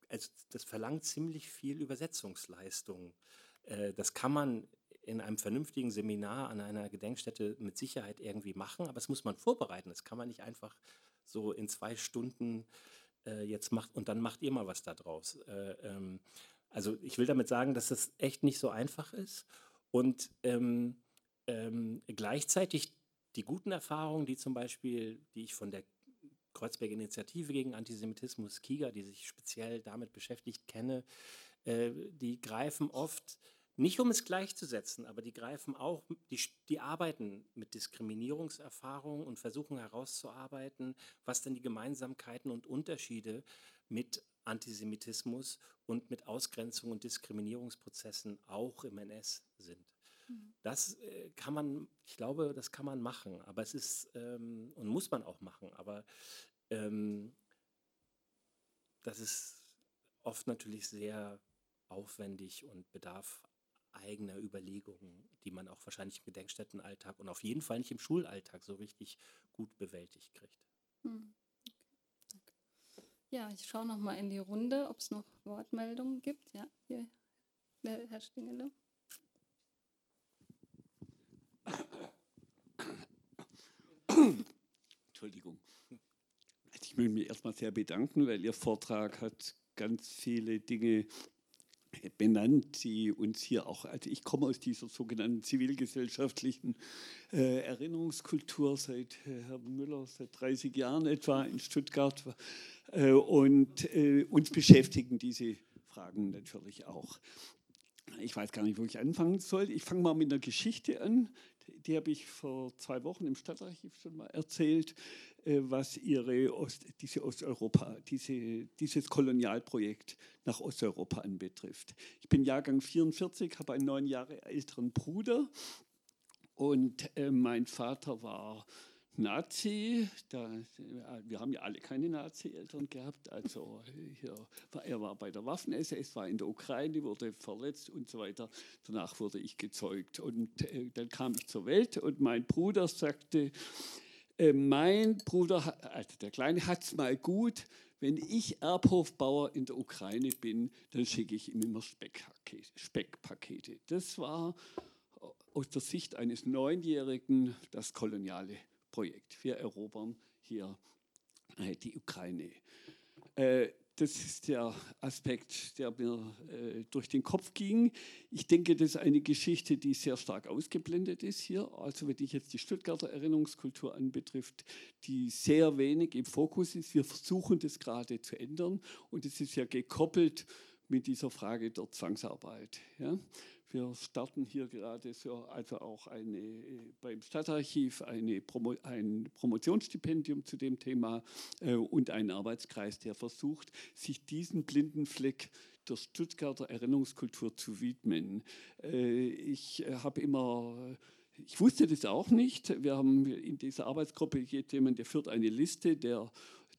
also das verlangt ziemlich viel Übersetzungsleistung. Äh, das kann man in einem vernünftigen Seminar an einer Gedenkstätte mit Sicherheit irgendwie machen, aber das muss man vorbereiten. Das kann man nicht einfach so in zwei Stunden äh, jetzt macht und dann macht ihr mal was da draus. Äh, ähm, also ich will damit sagen, dass das echt nicht so einfach ist und ähm, ähm, gleichzeitig die guten Erfahrungen, die zum Beispiel, die ich von der Kreuzberg Initiative gegen Antisemitismus, KIGA, die sich speziell damit beschäftigt, kenne, äh, die greifen oft, nicht um es gleichzusetzen, aber die greifen auch, die, die arbeiten mit Diskriminierungserfahrungen und versuchen herauszuarbeiten, was denn die Gemeinsamkeiten und Unterschiede mit Antisemitismus und mit Ausgrenzung und Diskriminierungsprozessen auch im NS sind. Mhm. Das äh, kann man, ich glaube, das kann man machen, aber es ist ähm, und muss man auch machen, aber ähm, das ist oft natürlich sehr aufwendig und bedarf eigener Überlegungen, die man auch wahrscheinlich im Gedenkstättenalltag und auf jeden Fall nicht im Schulalltag so richtig gut bewältigt kriegt. Hm. Ja, ich schaue noch mal in die Runde, ob es noch Wortmeldungen gibt. Ja, hier, Herr Stingele. Entschuldigung. Ich möchte mich erstmal sehr bedanken, weil Ihr Vortrag hat ganz viele Dinge benannt, die uns hier auch, also ich komme aus dieser sogenannten zivilgesellschaftlichen äh, Erinnerungskultur seit äh, Herr Müller, seit 30 Jahren etwa in Stuttgart äh, und äh, uns beschäftigen diese Fragen natürlich auch. Ich weiß gar nicht, wo ich anfangen soll. Ich fange mal mit einer Geschichte an. Die habe ich vor zwei Wochen im Stadtarchiv schon mal erzählt, äh, was ihre Ost, diese Osteuropa, diese, dieses Kolonialprojekt nach Osteuropa anbetrifft. Ich bin Jahrgang 44, habe einen neun Jahre älteren Bruder und äh, mein Vater war Nazi, da, wir haben ja alle keine Nazi-Eltern gehabt, also hier, er war bei der Waffen-SS, war in der Ukraine, wurde verletzt und so weiter. Danach wurde ich gezeugt und äh, dann kam ich zur Welt und mein Bruder sagte, äh, mein Bruder, also der Kleine, hat es mal gut, wenn ich Erbhofbauer in der Ukraine bin, dann schicke ich ihm immer Speckpakete. Speckpakete. Das war aus der Sicht eines Neunjährigen das koloniale Projekt. Wir erobern hier äh, die Ukraine. Äh, das ist der Aspekt, der mir äh, durch den Kopf ging. Ich denke, das ist eine Geschichte, die sehr stark ausgeblendet ist hier. Also wenn ich jetzt die Stuttgarter Erinnerungskultur anbetrifft, die sehr wenig im Fokus ist. Wir versuchen das gerade zu ändern und es ist ja gekoppelt mit dieser Frage der Zwangsarbeit. Ja? Wir starten hier gerade so, also auch eine, beim Stadtarchiv eine Promo, ein Promotionsstipendium zu dem Thema äh, und einen Arbeitskreis, der versucht, sich diesen blinden Fleck der Stuttgarter Erinnerungskultur zu widmen. Äh, ich habe immer ich wusste das auch nicht. Wir haben in dieser Arbeitsgruppe jemanden, der führt eine Liste der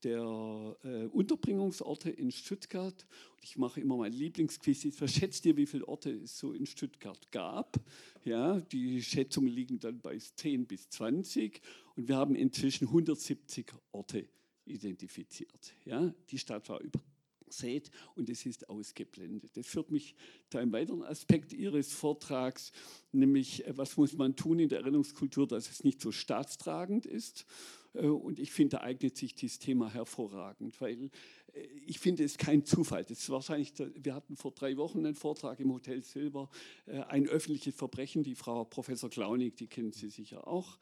der äh, Unterbringungsorte in Stuttgart. Ich mache immer mein Lieblingsquiz. Was schätzt ihr, wie viele Orte es so in Stuttgart gab? Ja, die Schätzungen liegen dann bei 10 bis 20 und wir haben inzwischen 170 Orte identifiziert. Ja, die Stadt war übersät und es ist ausgeblendet. Das führt mich zu einem weiteren Aspekt Ihres Vortrags, nämlich äh, was muss man tun in der Erinnerungskultur, dass es nicht so staatstragend ist. Äh, und ich finde, da eignet sich dieses Thema hervorragend, weil äh, ich finde es kein Zufall. Das ist wahrscheinlich, wir hatten vor drei Wochen einen Vortrag im Hotel Silber, äh, ein öffentliches Verbrechen. Die Frau Professor Klaunig, die kennen Sie sicher auch.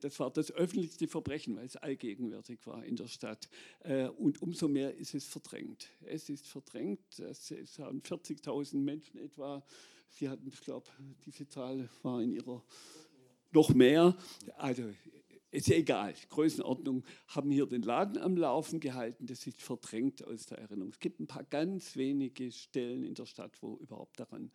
Das war das öffentlichste Verbrechen, weil es allgegenwärtig war in der Stadt. Und umso mehr ist es verdrängt. Es ist verdrängt. Es haben 40.000 Menschen etwa. Sie hatten, ich glaube, diese Zahl war in ihrer noch mehr. Also ist ja egal, Größenordnung, haben hier den Laden am Laufen gehalten, das ist verdrängt aus der Erinnerung. Es gibt ein paar ganz wenige Stellen in der Stadt, wo überhaupt daran,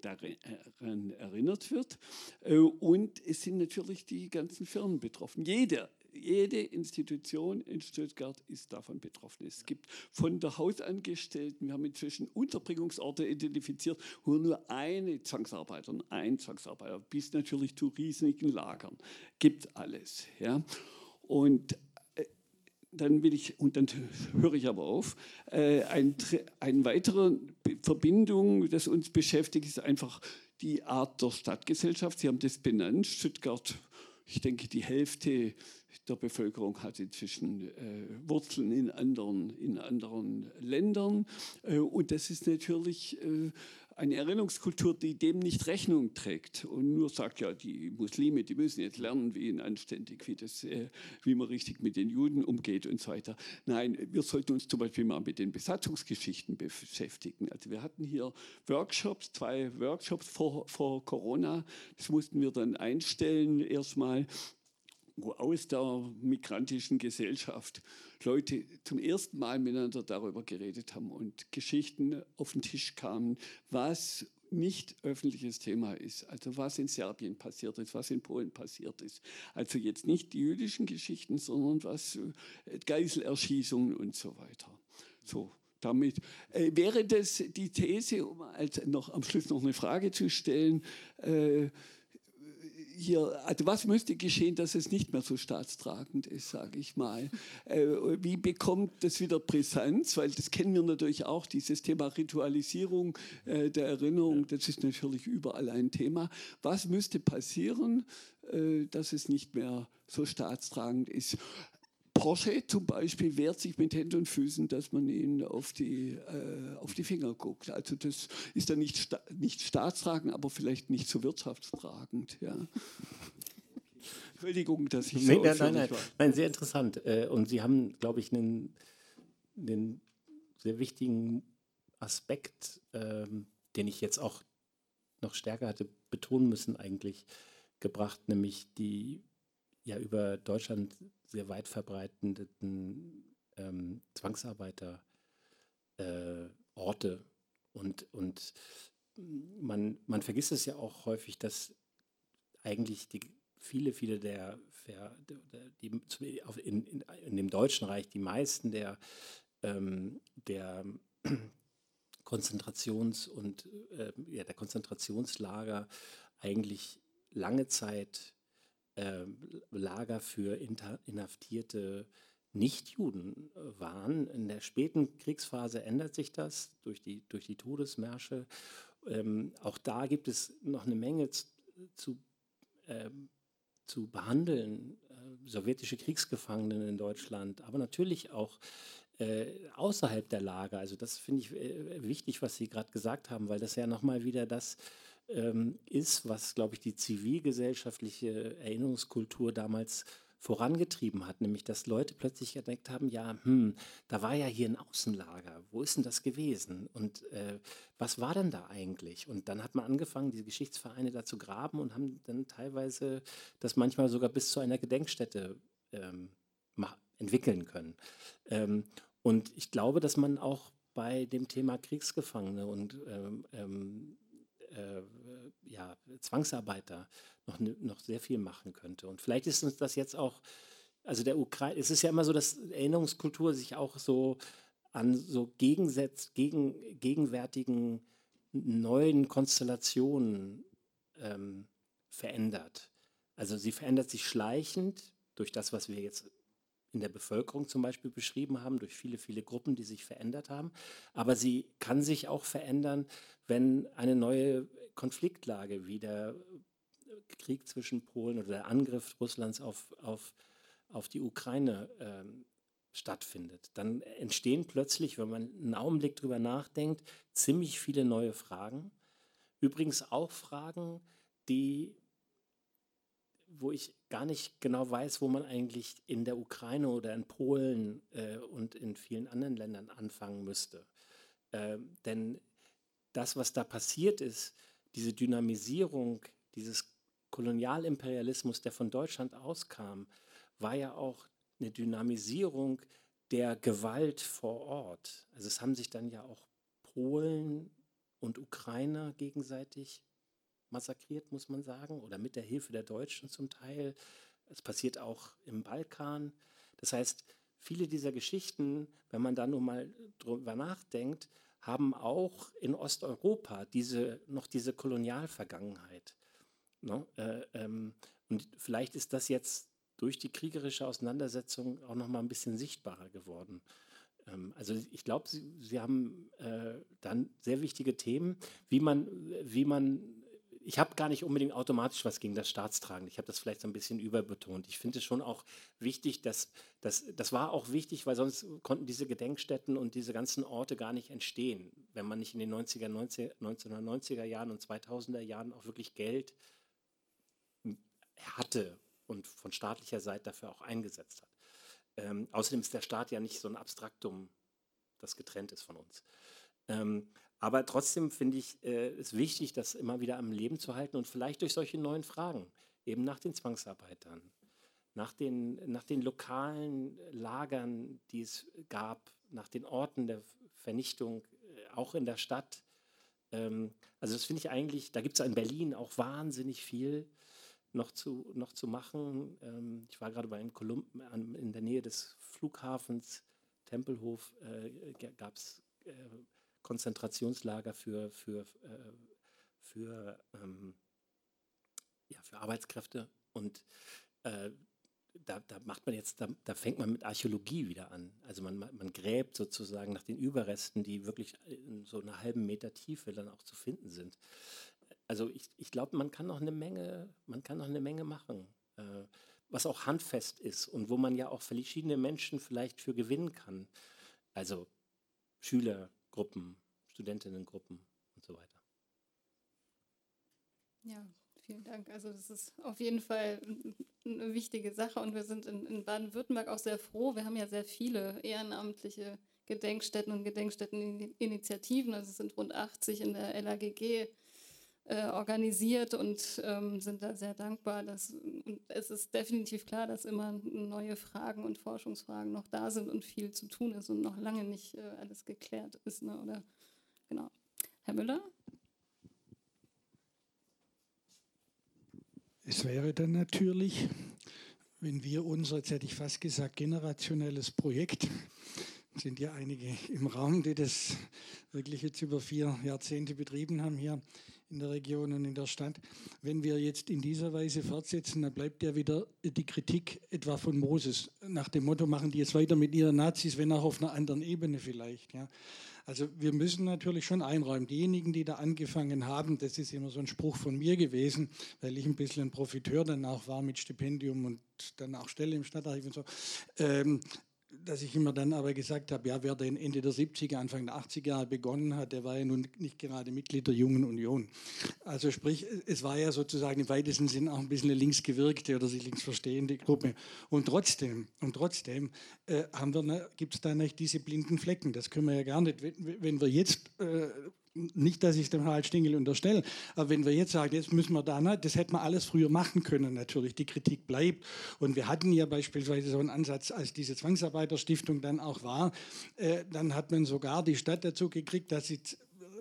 daran erinnert wird. Äh, und es sind natürlich die ganzen Firmen betroffen. Jeder jede Institution in Stuttgart ist davon betroffen. Es gibt von der Hausangestellten, wir haben inzwischen Unterbringungsorte identifiziert, wo nur eine Zwangsarbeiter, ein Zwangsarbeiter, bis natürlich zu riesigen Lagern, gibt alles. Ja. Und äh, dann will ich, und dann höre ich aber auf, äh, ein, eine weitere Verbindung, das uns beschäftigt, ist einfach die Art der Stadtgesellschaft. Sie haben das benannt, Stuttgart, ich denke, die Hälfte der Bevölkerung hat inzwischen äh, Wurzeln in anderen, in anderen Ländern. Äh, und das ist natürlich äh, eine Erinnerungskultur, die dem nicht Rechnung trägt und nur sagt, ja, die Muslime, die müssen jetzt lernen, wie ihnen anständig, wie, das, äh, wie man richtig mit den Juden umgeht und so weiter. Nein, wir sollten uns zum Beispiel mal mit den Besatzungsgeschichten beschäftigen. Also wir hatten hier Workshops, zwei Workshops vor, vor Corona, das mussten wir dann einstellen erstmal aus der migrantischen Gesellschaft Leute zum ersten Mal miteinander darüber geredet haben und Geschichten auf den Tisch kamen, was nicht öffentliches Thema ist, also was in Serbien passiert ist, was in Polen passiert ist. Also jetzt nicht die jüdischen Geschichten, sondern was äh, Geiselerschießungen und so weiter. So, damit äh, wäre das die These, um als noch am Schluss noch eine Frage zu stellen. Äh, hier, also was müsste geschehen, dass es nicht mehr so staatstragend ist, sage ich mal. Äh, wie bekommt das wieder Brisanz? Weil das kennen wir natürlich auch, dieses Thema Ritualisierung äh, der Erinnerung, das ist natürlich überall ein Thema. Was müsste passieren, äh, dass es nicht mehr so staatstragend ist? Porsche zum Beispiel wehrt sich mit Händen und Füßen, dass man ihnen auf die, äh, auf die Finger guckt. Also das ist dann nicht, sta nicht staatstragend, aber vielleicht nicht so wirtschaftstragend. Ja. Entschuldigung, dass ich so nein, nein, nein, war. nein, sehr interessant. Äh, und Sie haben, glaube ich, einen, einen sehr wichtigen Aspekt, ähm, den ich jetzt auch noch stärker hatte betonen müssen, eigentlich gebracht, nämlich die ja über Deutschland sehr weit verbreiteten ähm, Zwangsarbeiterorte. Äh, und und man, man vergisst es ja auch häufig, dass eigentlich die, viele, viele der, die, in, in, in, dem Deutschen Reich, die meisten der, ähm, der Konzentrations- und äh, ja, der Konzentrationslager eigentlich lange Zeit äh, Lager für inhaftierte Nichtjuden äh, waren. In der späten Kriegsphase ändert sich das durch die, durch die Todesmärsche. Ähm, auch da gibt es noch eine Menge zu, äh, zu behandeln. Äh, sowjetische Kriegsgefangenen in Deutschland, aber natürlich auch äh, außerhalb der Lager. Also das finde ich äh, wichtig, was Sie gerade gesagt haben, weil das ja nochmal wieder das ähm, ist, was, glaube ich, die zivilgesellschaftliche Erinnerungskultur damals vorangetrieben hat, nämlich dass Leute plötzlich entdeckt haben, ja, hm, da war ja hier ein Außenlager, wo ist denn das gewesen und äh, was war denn da eigentlich? Und dann hat man angefangen, diese Geschichtsvereine da zu graben und haben dann teilweise das manchmal sogar bis zu einer Gedenkstätte ähm, entwickeln können. Ähm, und ich glaube, dass man auch bei dem Thema Kriegsgefangene und ähm, ähm äh, ja, Zwangsarbeiter noch, noch sehr viel machen könnte. Und vielleicht ist uns das jetzt auch, also der Ukraine, es ist ja immer so, dass Erinnerungskultur sich auch so an so Gegensätz, gegen, gegenwärtigen neuen Konstellationen ähm, verändert. Also sie verändert sich schleichend durch das, was wir jetzt in der Bevölkerung zum Beispiel beschrieben haben, durch viele, viele Gruppen, die sich verändert haben. Aber sie kann sich auch verändern, wenn eine neue Konfliktlage wie der Krieg zwischen Polen oder der Angriff Russlands auf, auf, auf die Ukraine ähm, stattfindet, dann entstehen plötzlich, wenn man einen Augenblick drüber nachdenkt, ziemlich viele neue Fragen. Übrigens auch Fragen, die, wo ich gar nicht genau weiß, wo man eigentlich in der Ukraine oder in Polen äh, und in vielen anderen Ländern anfangen müsste. Äh, denn das, was da passiert ist, diese Dynamisierung dieses Kolonialimperialismus, der von Deutschland auskam, war ja auch eine Dynamisierung der Gewalt vor Ort. Also es haben sich dann ja auch Polen und Ukrainer gegenseitig massakriert, muss man sagen, oder mit der Hilfe der Deutschen zum Teil. Es passiert auch im Balkan. Das heißt, viele dieser Geschichten, wenn man da nur mal drüber nachdenkt, haben auch in Osteuropa diese, noch diese Kolonialvergangenheit. Ne? Äh, ähm, und vielleicht ist das jetzt durch die kriegerische Auseinandersetzung auch noch mal ein bisschen sichtbarer geworden. Ähm, also ich glaube, Sie, Sie haben äh, dann sehr wichtige Themen, wie man, wie man ich habe gar nicht unbedingt automatisch was gegen das Staatstragen. Ich habe das vielleicht so ein bisschen überbetont. Ich finde es schon auch wichtig, dass, dass das war auch wichtig, weil sonst konnten diese Gedenkstätten und diese ganzen Orte gar nicht entstehen, wenn man nicht in den 90er, 90, 1990er Jahren und 2000er Jahren auch wirklich Geld hatte und von staatlicher Seite dafür auch eingesetzt hat. Ähm, außerdem ist der Staat ja nicht so ein Abstraktum, das getrennt ist von uns. Ähm, aber trotzdem finde ich äh, es wichtig, das immer wieder am Leben zu halten und vielleicht durch solche neuen Fragen, eben nach den Zwangsarbeitern, nach den, nach den lokalen Lagern, die es gab, nach den Orten der Vernichtung, äh, auch in der Stadt. Ähm, also das finde ich eigentlich, da gibt es in Berlin auch wahnsinnig viel noch zu, noch zu machen. Ähm, ich war gerade bei in, Kolum in der Nähe des Flughafens Tempelhof, äh, gab es äh, Konzentrationslager für, für, äh, für, ähm, ja, für Arbeitskräfte. Und äh, da, da, macht man jetzt, da, da, fängt man mit Archäologie wieder an. Also man, man gräbt sozusagen nach den Überresten, die wirklich in so einer halben Meter Tiefe dann auch zu finden sind. Also ich, ich glaube, man kann noch eine Menge, man kann noch eine Menge machen, äh, was auch handfest ist und wo man ja auch verschiedene Menschen vielleicht für gewinnen kann. Also Schüler, Gruppen, Studentinnengruppen und so weiter. Ja, vielen Dank. Also das ist auf jeden Fall eine wichtige Sache und wir sind in, in Baden-Württemberg auch sehr froh. Wir haben ja sehr viele ehrenamtliche Gedenkstätten und Gedenkstätteninitiativen. Also es sind rund 80 in der LAGG äh, organisiert und ähm, sind da sehr dankbar. Dass, und es ist definitiv klar, dass immer neue Fragen und Forschungsfragen noch da sind und viel zu tun ist und noch lange nicht äh, alles geklärt ist. Ne? Oder genau. Herr Müller? Es wäre dann natürlich, wenn wir unser, jetzt hätte ich fast gesagt, generationelles Projekt, sind ja einige im Raum, die das wirklich jetzt über vier Jahrzehnte betrieben haben hier, in der Region und in der Stadt. Wenn wir jetzt in dieser Weise fortsetzen, dann bleibt ja wieder die Kritik etwa von Moses nach dem Motto, machen die jetzt weiter mit ihren Nazis, wenn auch auf einer anderen Ebene vielleicht. Ja. Also wir müssen natürlich schon einräumen, diejenigen, die da angefangen haben, das ist immer so ein Spruch von mir gewesen, weil ich ein bisschen ein Profiteur dann auch war mit Stipendium und dann auch Stelle im Stadtarchiv und so. Ähm, dass ich immer dann aber gesagt habe, ja, wer denn Ende der 70er, Anfang der 80er Jahre begonnen hat, der war ja nun nicht gerade Mitglied der Jungen Union. Also sprich, es war ja sozusagen im weitesten Sinn auch ein bisschen eine linksgewirkte oder sich linksverstehende Gruppe. Und trotzdem, und trotzdem äh, gibt es da nicht diese blinden Flecken. Das können wir ja gar nicht. Wenn, wenn wir jetzt äh, nicht, dass ich dem Harald Stingel unterstelle, aber wenn wir jetzt sagen, jetzt müssen wir da, ne, das hätte man alles früher machen können, natürlich, die Kritik bleibt. Und wir hatten ja beispielsweise so einen Ansatz, als diese Zwangsarbeiterstiftung dann auch war, äh, dann hat man sogar die Stadt dazu gekriegt, dass sie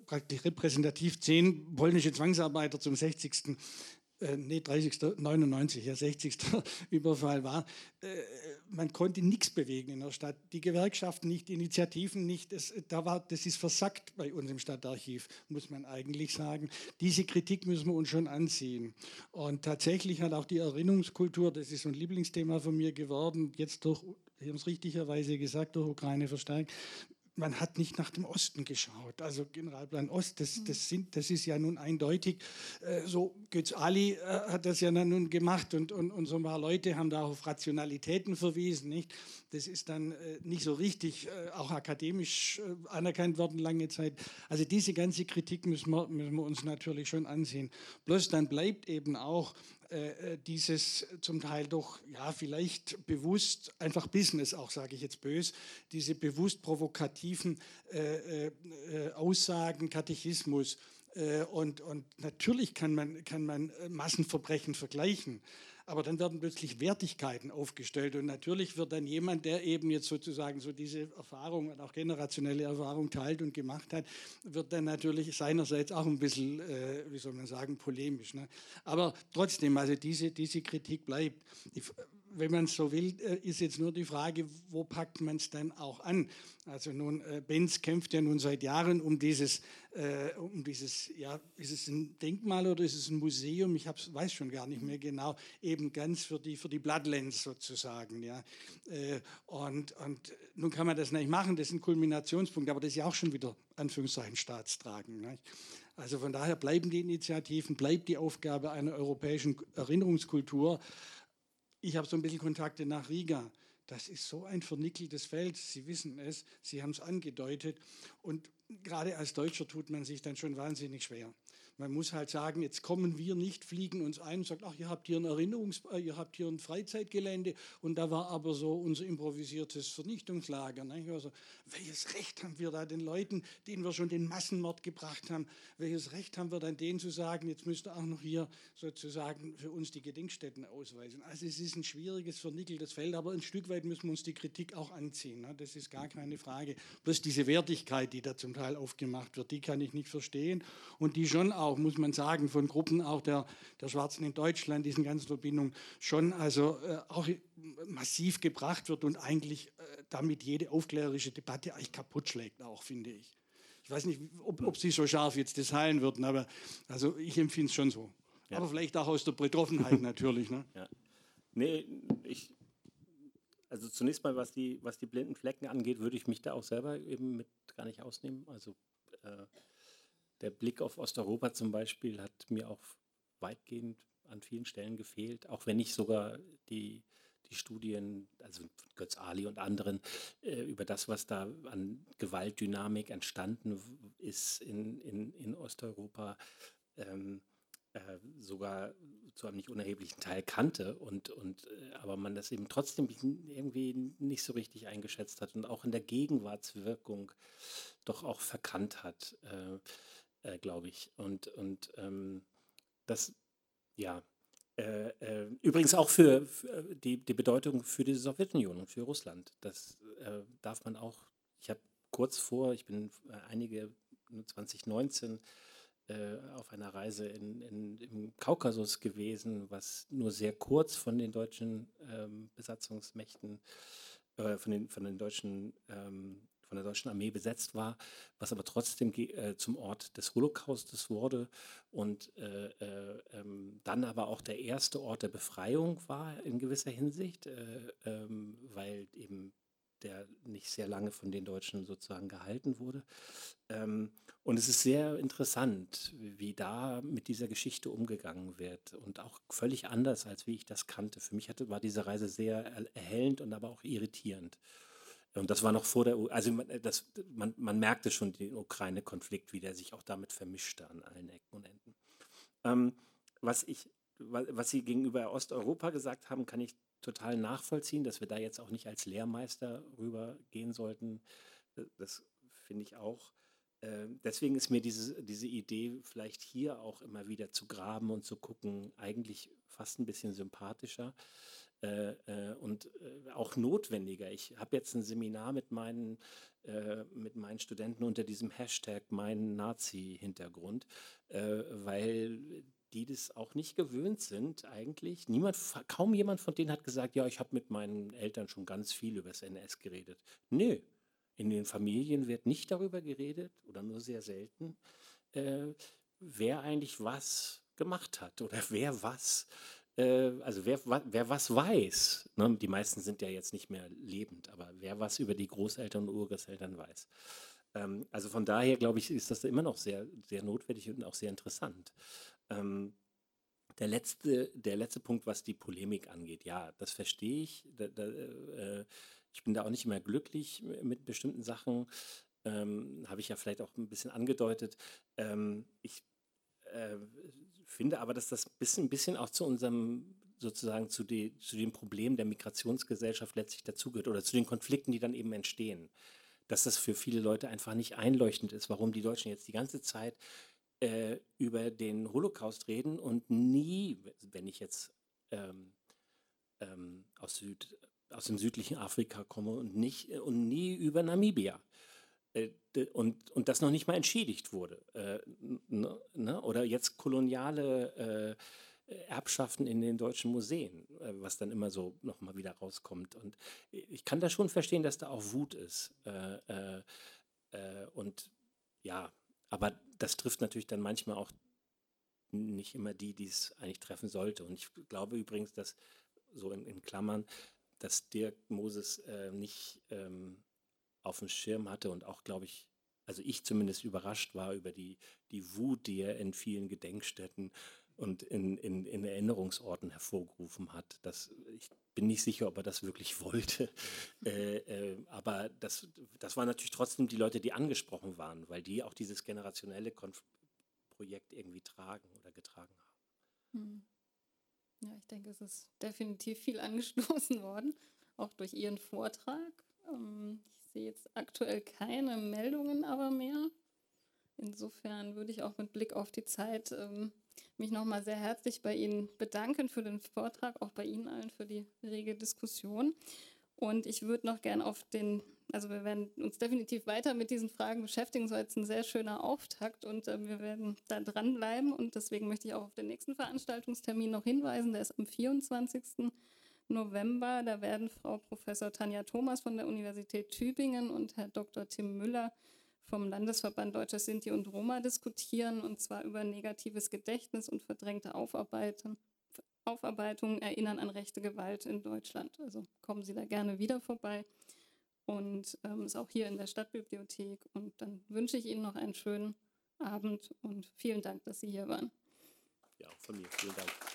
praktisch repräsentativ zehn polnische Zwangsarbeiter zum 60 äh, nee, 30. 99, ja 60. Überfall war, äh, man konnte nichts bewegen in der Stadt. Die Gewerkschaften nicht, die Initiativen nicht. Das, da war, das ist versackt bei uns im Stadtarchiv, muss man eigentlich sagen. Diese Kritik müssen wir uns schon ansehen. Und tatsächlich hat auch die Erinnerungskultur, das ist so ein Lieblingsthema von mir geworden, jetzt durch, Sie haben es richtigerweise gesagt, durch Ukraine verstärkt, man hat nicht nach dem Osten geschaut. Also Generalplan Ost, das, das, sind, das ist ja nun eindeutig. Äh, so Götz Ali äh, hat das ja nun gemacht und, und, und so ein paar Leute haben da auf Rationalitäten verwiesen. Nicht? Das ist dann äh, nicht so richtig, auch akademisch anerkannt worden lange Zeit. Also diese ganze Kritik müssen wir, müssen wir uns natürlich schon ansehen. Bloß dann bleibt eben auch dieses zum Teil doch, ja, vielleicht bewusst, einfach Business auch, sage ich jetzt bös, diese bewusst provokativen äh, äh, Aussagen, Katechismus. Äh, und, und natürlich kann man, kann man Massenverbrechen vergleichen aber dann werden plötzlich Wertigkeiten aufgestellt und natürlich wird dann jemand, der eben jetzt sozusagen so diese Erfahrung und auch generationelle Erfahrung teilt und gemacht hat, wird dann natürlich seinerseits auch ein bisschen, äh, wie soll man sagen, polemisch. Ne? Aber trotzdem, also diese, diese Kritik bleibt. Die, wenn man es so will, äh, ist jetzt nur die Frage, wo packt man es dann auch an? Also nun, äh, Benz kämpft ja nun seit Jahren um dieses, äh, um dieses, ja, ist es ein Denkmal oder ist es ein Museum? Ich weiß schon gar nicht mehr genau, eben ganz für die, für die Bloodlands sozusagen. Ja. Und, und nun kann man das nicht machen, das ist ein Kulminationspunkt, aber das ist ja auch schon wieder, Anführungszeichen, Staatstragen. Nicht? Also von daher bleiben die Initiativen, bleibt die Aufgabe einer europäischen Erinnerungskultur. Ich habe so ein bisschen Kontakte nach Riga. Das ist so ein vernickeltes Feld. Sie wissen es, Sie haben es angedeutet. Und gerade als Deutscher tut man sich dann schon wahnsinnig schwer. Man muss halt sagen, jetzt kommen wir nicht, fliegen uns ein und sagen, ach, ihr habt hier ein Erinnerungs, äh, ihr habt hier ein Freizeitgelände und da war aber so unser improvisiertes Vernichtungslager. Also, welches Recht haben wir da den Leuten, denen wir schon den Massenmord gebracht haben, welches Recht haben wir dann denen zu sagen, jetzt müsst ihr auch noch hier sozusagen für uns die Gedenkstätten ausweisen. Also es ist ein schwieriges, vernickeltes Feld, aber ein Stück weit müssen wir uns die Kritik auch anziehen. Ne? Das ist gar keine Frage. Bloß diese Wertigkeit, die da zum Teil aufgemacht wird, die kann ich nicht verstehen und die schon auch auch, muss man sagen, von Gruppen auch der, der Schwarzen in Deutschland, diesen ganzen Verbindungen, schon also äh, auch massiv gebracht wird und eigentlich äh, damit jede aufklärerische Debatte eigentlich kaputt schlägt, auch, finde ich. Ich weiß nicht, ob, ob Sie so scharf jetzt das heilen würden, aber also ich empfinde es schon so. Ja. Aber vielleicht auch aus der Betroffenheit natürlich. Ne? Ja. Nee, ich, also zunächst mal, was die, was die blinden Flecken angeht, würde ich mich da auch selber eben mit gar nicht ausnehmen. Also äh, der Blick auf Osteuropa zum Beispiel hat mir auch weitgehend an vielen Stellen gefehlt, auch wenn ich sogar die, die Studien, also Götz Ali und anderen, äh, über das, was da an Gewaltdynamik entstanden ist in, in, in Osteuropa, ähm, äh, sogar zu einem nicht unerheblichen Teil kannte und, und äh, aber man das eben trotzdem irgendwie nicht so richtig eingeschätzt hat und auch in der Gegenwartswirkung doch auch verkannt hat. Äh, äh, glaube ich. Und, und ähm, das, ja, äh, äh, übrigens auch für, für, äh, die, die Bedeutung für die Sowjetunion und für Russland. Das äh, darf man auch, ich habe kurz vor, ich bin äh, einige 2019 auf einer Reise in, in, im Kaukasus gewesen, was nur sehr kurz von den deutschen ähm, Besatzungsmächten, von, den, von den deutschen ähm, von der deutschen Armee besetzt war, was aber trotzdem äh, zum Ort des Holocaustes wurde und äh, äh, ähm, dann aber auch der erste Ort der Befreiung war in gewisser Hinsicht, äh, ähm, weil eben der nicht sehr lange von den Deutschen sozusagen gehalten wurde. Ähm, und es ist sehr interessant, wie da mit dieser Geschichte umgegangen wird und auch völlig anders, als wie ich das kannte. Für mich hatte, war diese Reise sehr erhellend und aber auch irritierend. Und das war noch vor der, also das, man, man merkte schon den Ukraine-Konflikt, wie der sich auch damit vermischte an allen Ecken und Enden. Ähm, was ich, was Sie gegenüber Osteuropa gesagt haben, kann ich total nachvollziehen, dass wir da jetzt auch nicht als Lehrmeister rübergehen sollten. Das finde ich auch. Ähm, deswegen ist mir diese, diese Idee, vielleicht hier auch immer wieder zu graben und zu gucken, eigentlich fast ein bisschen sympathischer. Äh, äh, und äh, auch notwendiger. Ich habe jetzt ein Seminar mit meinen, äh, mit meinen Studenten unter diesem Hashtag mein Nazi-Hintergrund, äh, weil die das auch nicht gewöhnt sind eigentlich. Niemand, kaum jemand von denen hat gesagt, ja, ich habe mit meinen Eltern schon ganz viel über das NS geredet. Nö, in den Familien wird nicht darüber geredet oder nur sehr selten, äh, wer eigentlich was gemacht hat oder wer was äh, also wer, wer was weiß, ne? die meisten sind ja jetzt nicht mehr lebend, aber wer was über die Großeltern und Urgroßeltern weiß. Ähm, also von daher, glaube ich, ist das immer noch sehr, sehr notwendig und auch sehr interessant. Ähm, der letzte, der letzte Punkt, was die Polemik angeht, ja, das verstehe ich. Da, da, äh, ich bin da auch nicht immer glücklich mit bestimmten Sachen. Ähm, Habe ich ja vielleicht auch ein bisschen angedeutet. Ähm, ich äh, finde aber, dass das ein bisschen, bisschen auch zu unserem sozusagen zu, die, zu dem Problem der Migrationsgesellschaft letztlich dazugehört oder zu den Konflikten, die dann eben entstehen. Dass das für viele Leute einfach nicht einleuchtend ist, warum die Deutschen jetzt die ganze Zeit äh, über den Holocaust reden und nie, wenn ich jetzt ähm, ähm, aus, Süd, aus dem südlichen Afrika komme und, nicht, und nie über Namibia. Äh, und, und das noch nicht mal entschädigt wurde. Äh, ne? Oder jetzt koloniale äh, Erbschaften in den deutschen Museen, äh, was dann immer so nochmal wieder rauskommt. Und ich kann da schon verstehen, dass da auch Wut ist. Äh, äh, und ja, aber das trifft natürlich dann manchmal auch nicht immer die, die es eigentlich treffen sollte. Und ich glaube übrigens, dass so in, in Klammern, dass Dirk Moses nicht ähm, auf dem Schirm hatte und auch, glaube ich, also ich zumindest überrascht war über die, die Wut, die er in vielen Gedenkstätten und in, in, in Erinnerungsorten hervorgerufen hat. Das, ich bin nicht sicher, ob er das wirklich wollte. Äh, äh, aber das, das waren natürlich trotzdem die Leute, die angesprochen waren, weil die auch dieses generationelle Konf Projekt irgendwie tragen oder getragen haben. Hm. Ja, ich denke, es ist definitiv viel angestoßen worden, auch durch Ihren Vortrag. Ähm, ich sehe jetzt aktuell keine Meldungen aber mehr. Insofern würde ich auch mit Blick auf die Zeit ähm, mich nochmal sehr herzlich bei Ihnen bedanken für den Vortrag, auch bei Ihnen allen für die rege Diskussion. Und ich würde noch gern auf den, also wir werden uns definitiv weiter mit diesen Fragen beschäftigen, so als ein sehr schöner Auftakt und äh, wir werden da dranbleiben und deswegen möchte ich auch auf den nächsten Veranstaltungstermin noch hinweisen, der ist am 24. November. Da werden Frau Professor Tanja Thomas von der Universität Tübingen und Herr Dr. Tim Müller vom Landesverband Deutscher Sinti und Roma diskutieren, und zwar über negatives Gedächtnis und verdrängte Aufarbeitung, Aufarbeitung erinnern an rechte Gewalt in Deutschland. Also kommen Sie da gerne wieder vorbei und ähm, ist auch hier in der Stadtbibliothek. Und dann wünsche ich Ihnen noch einen schönen Abend und vielen Dank, dass Sie hier waren. Ja, von mir. Vielen Dank.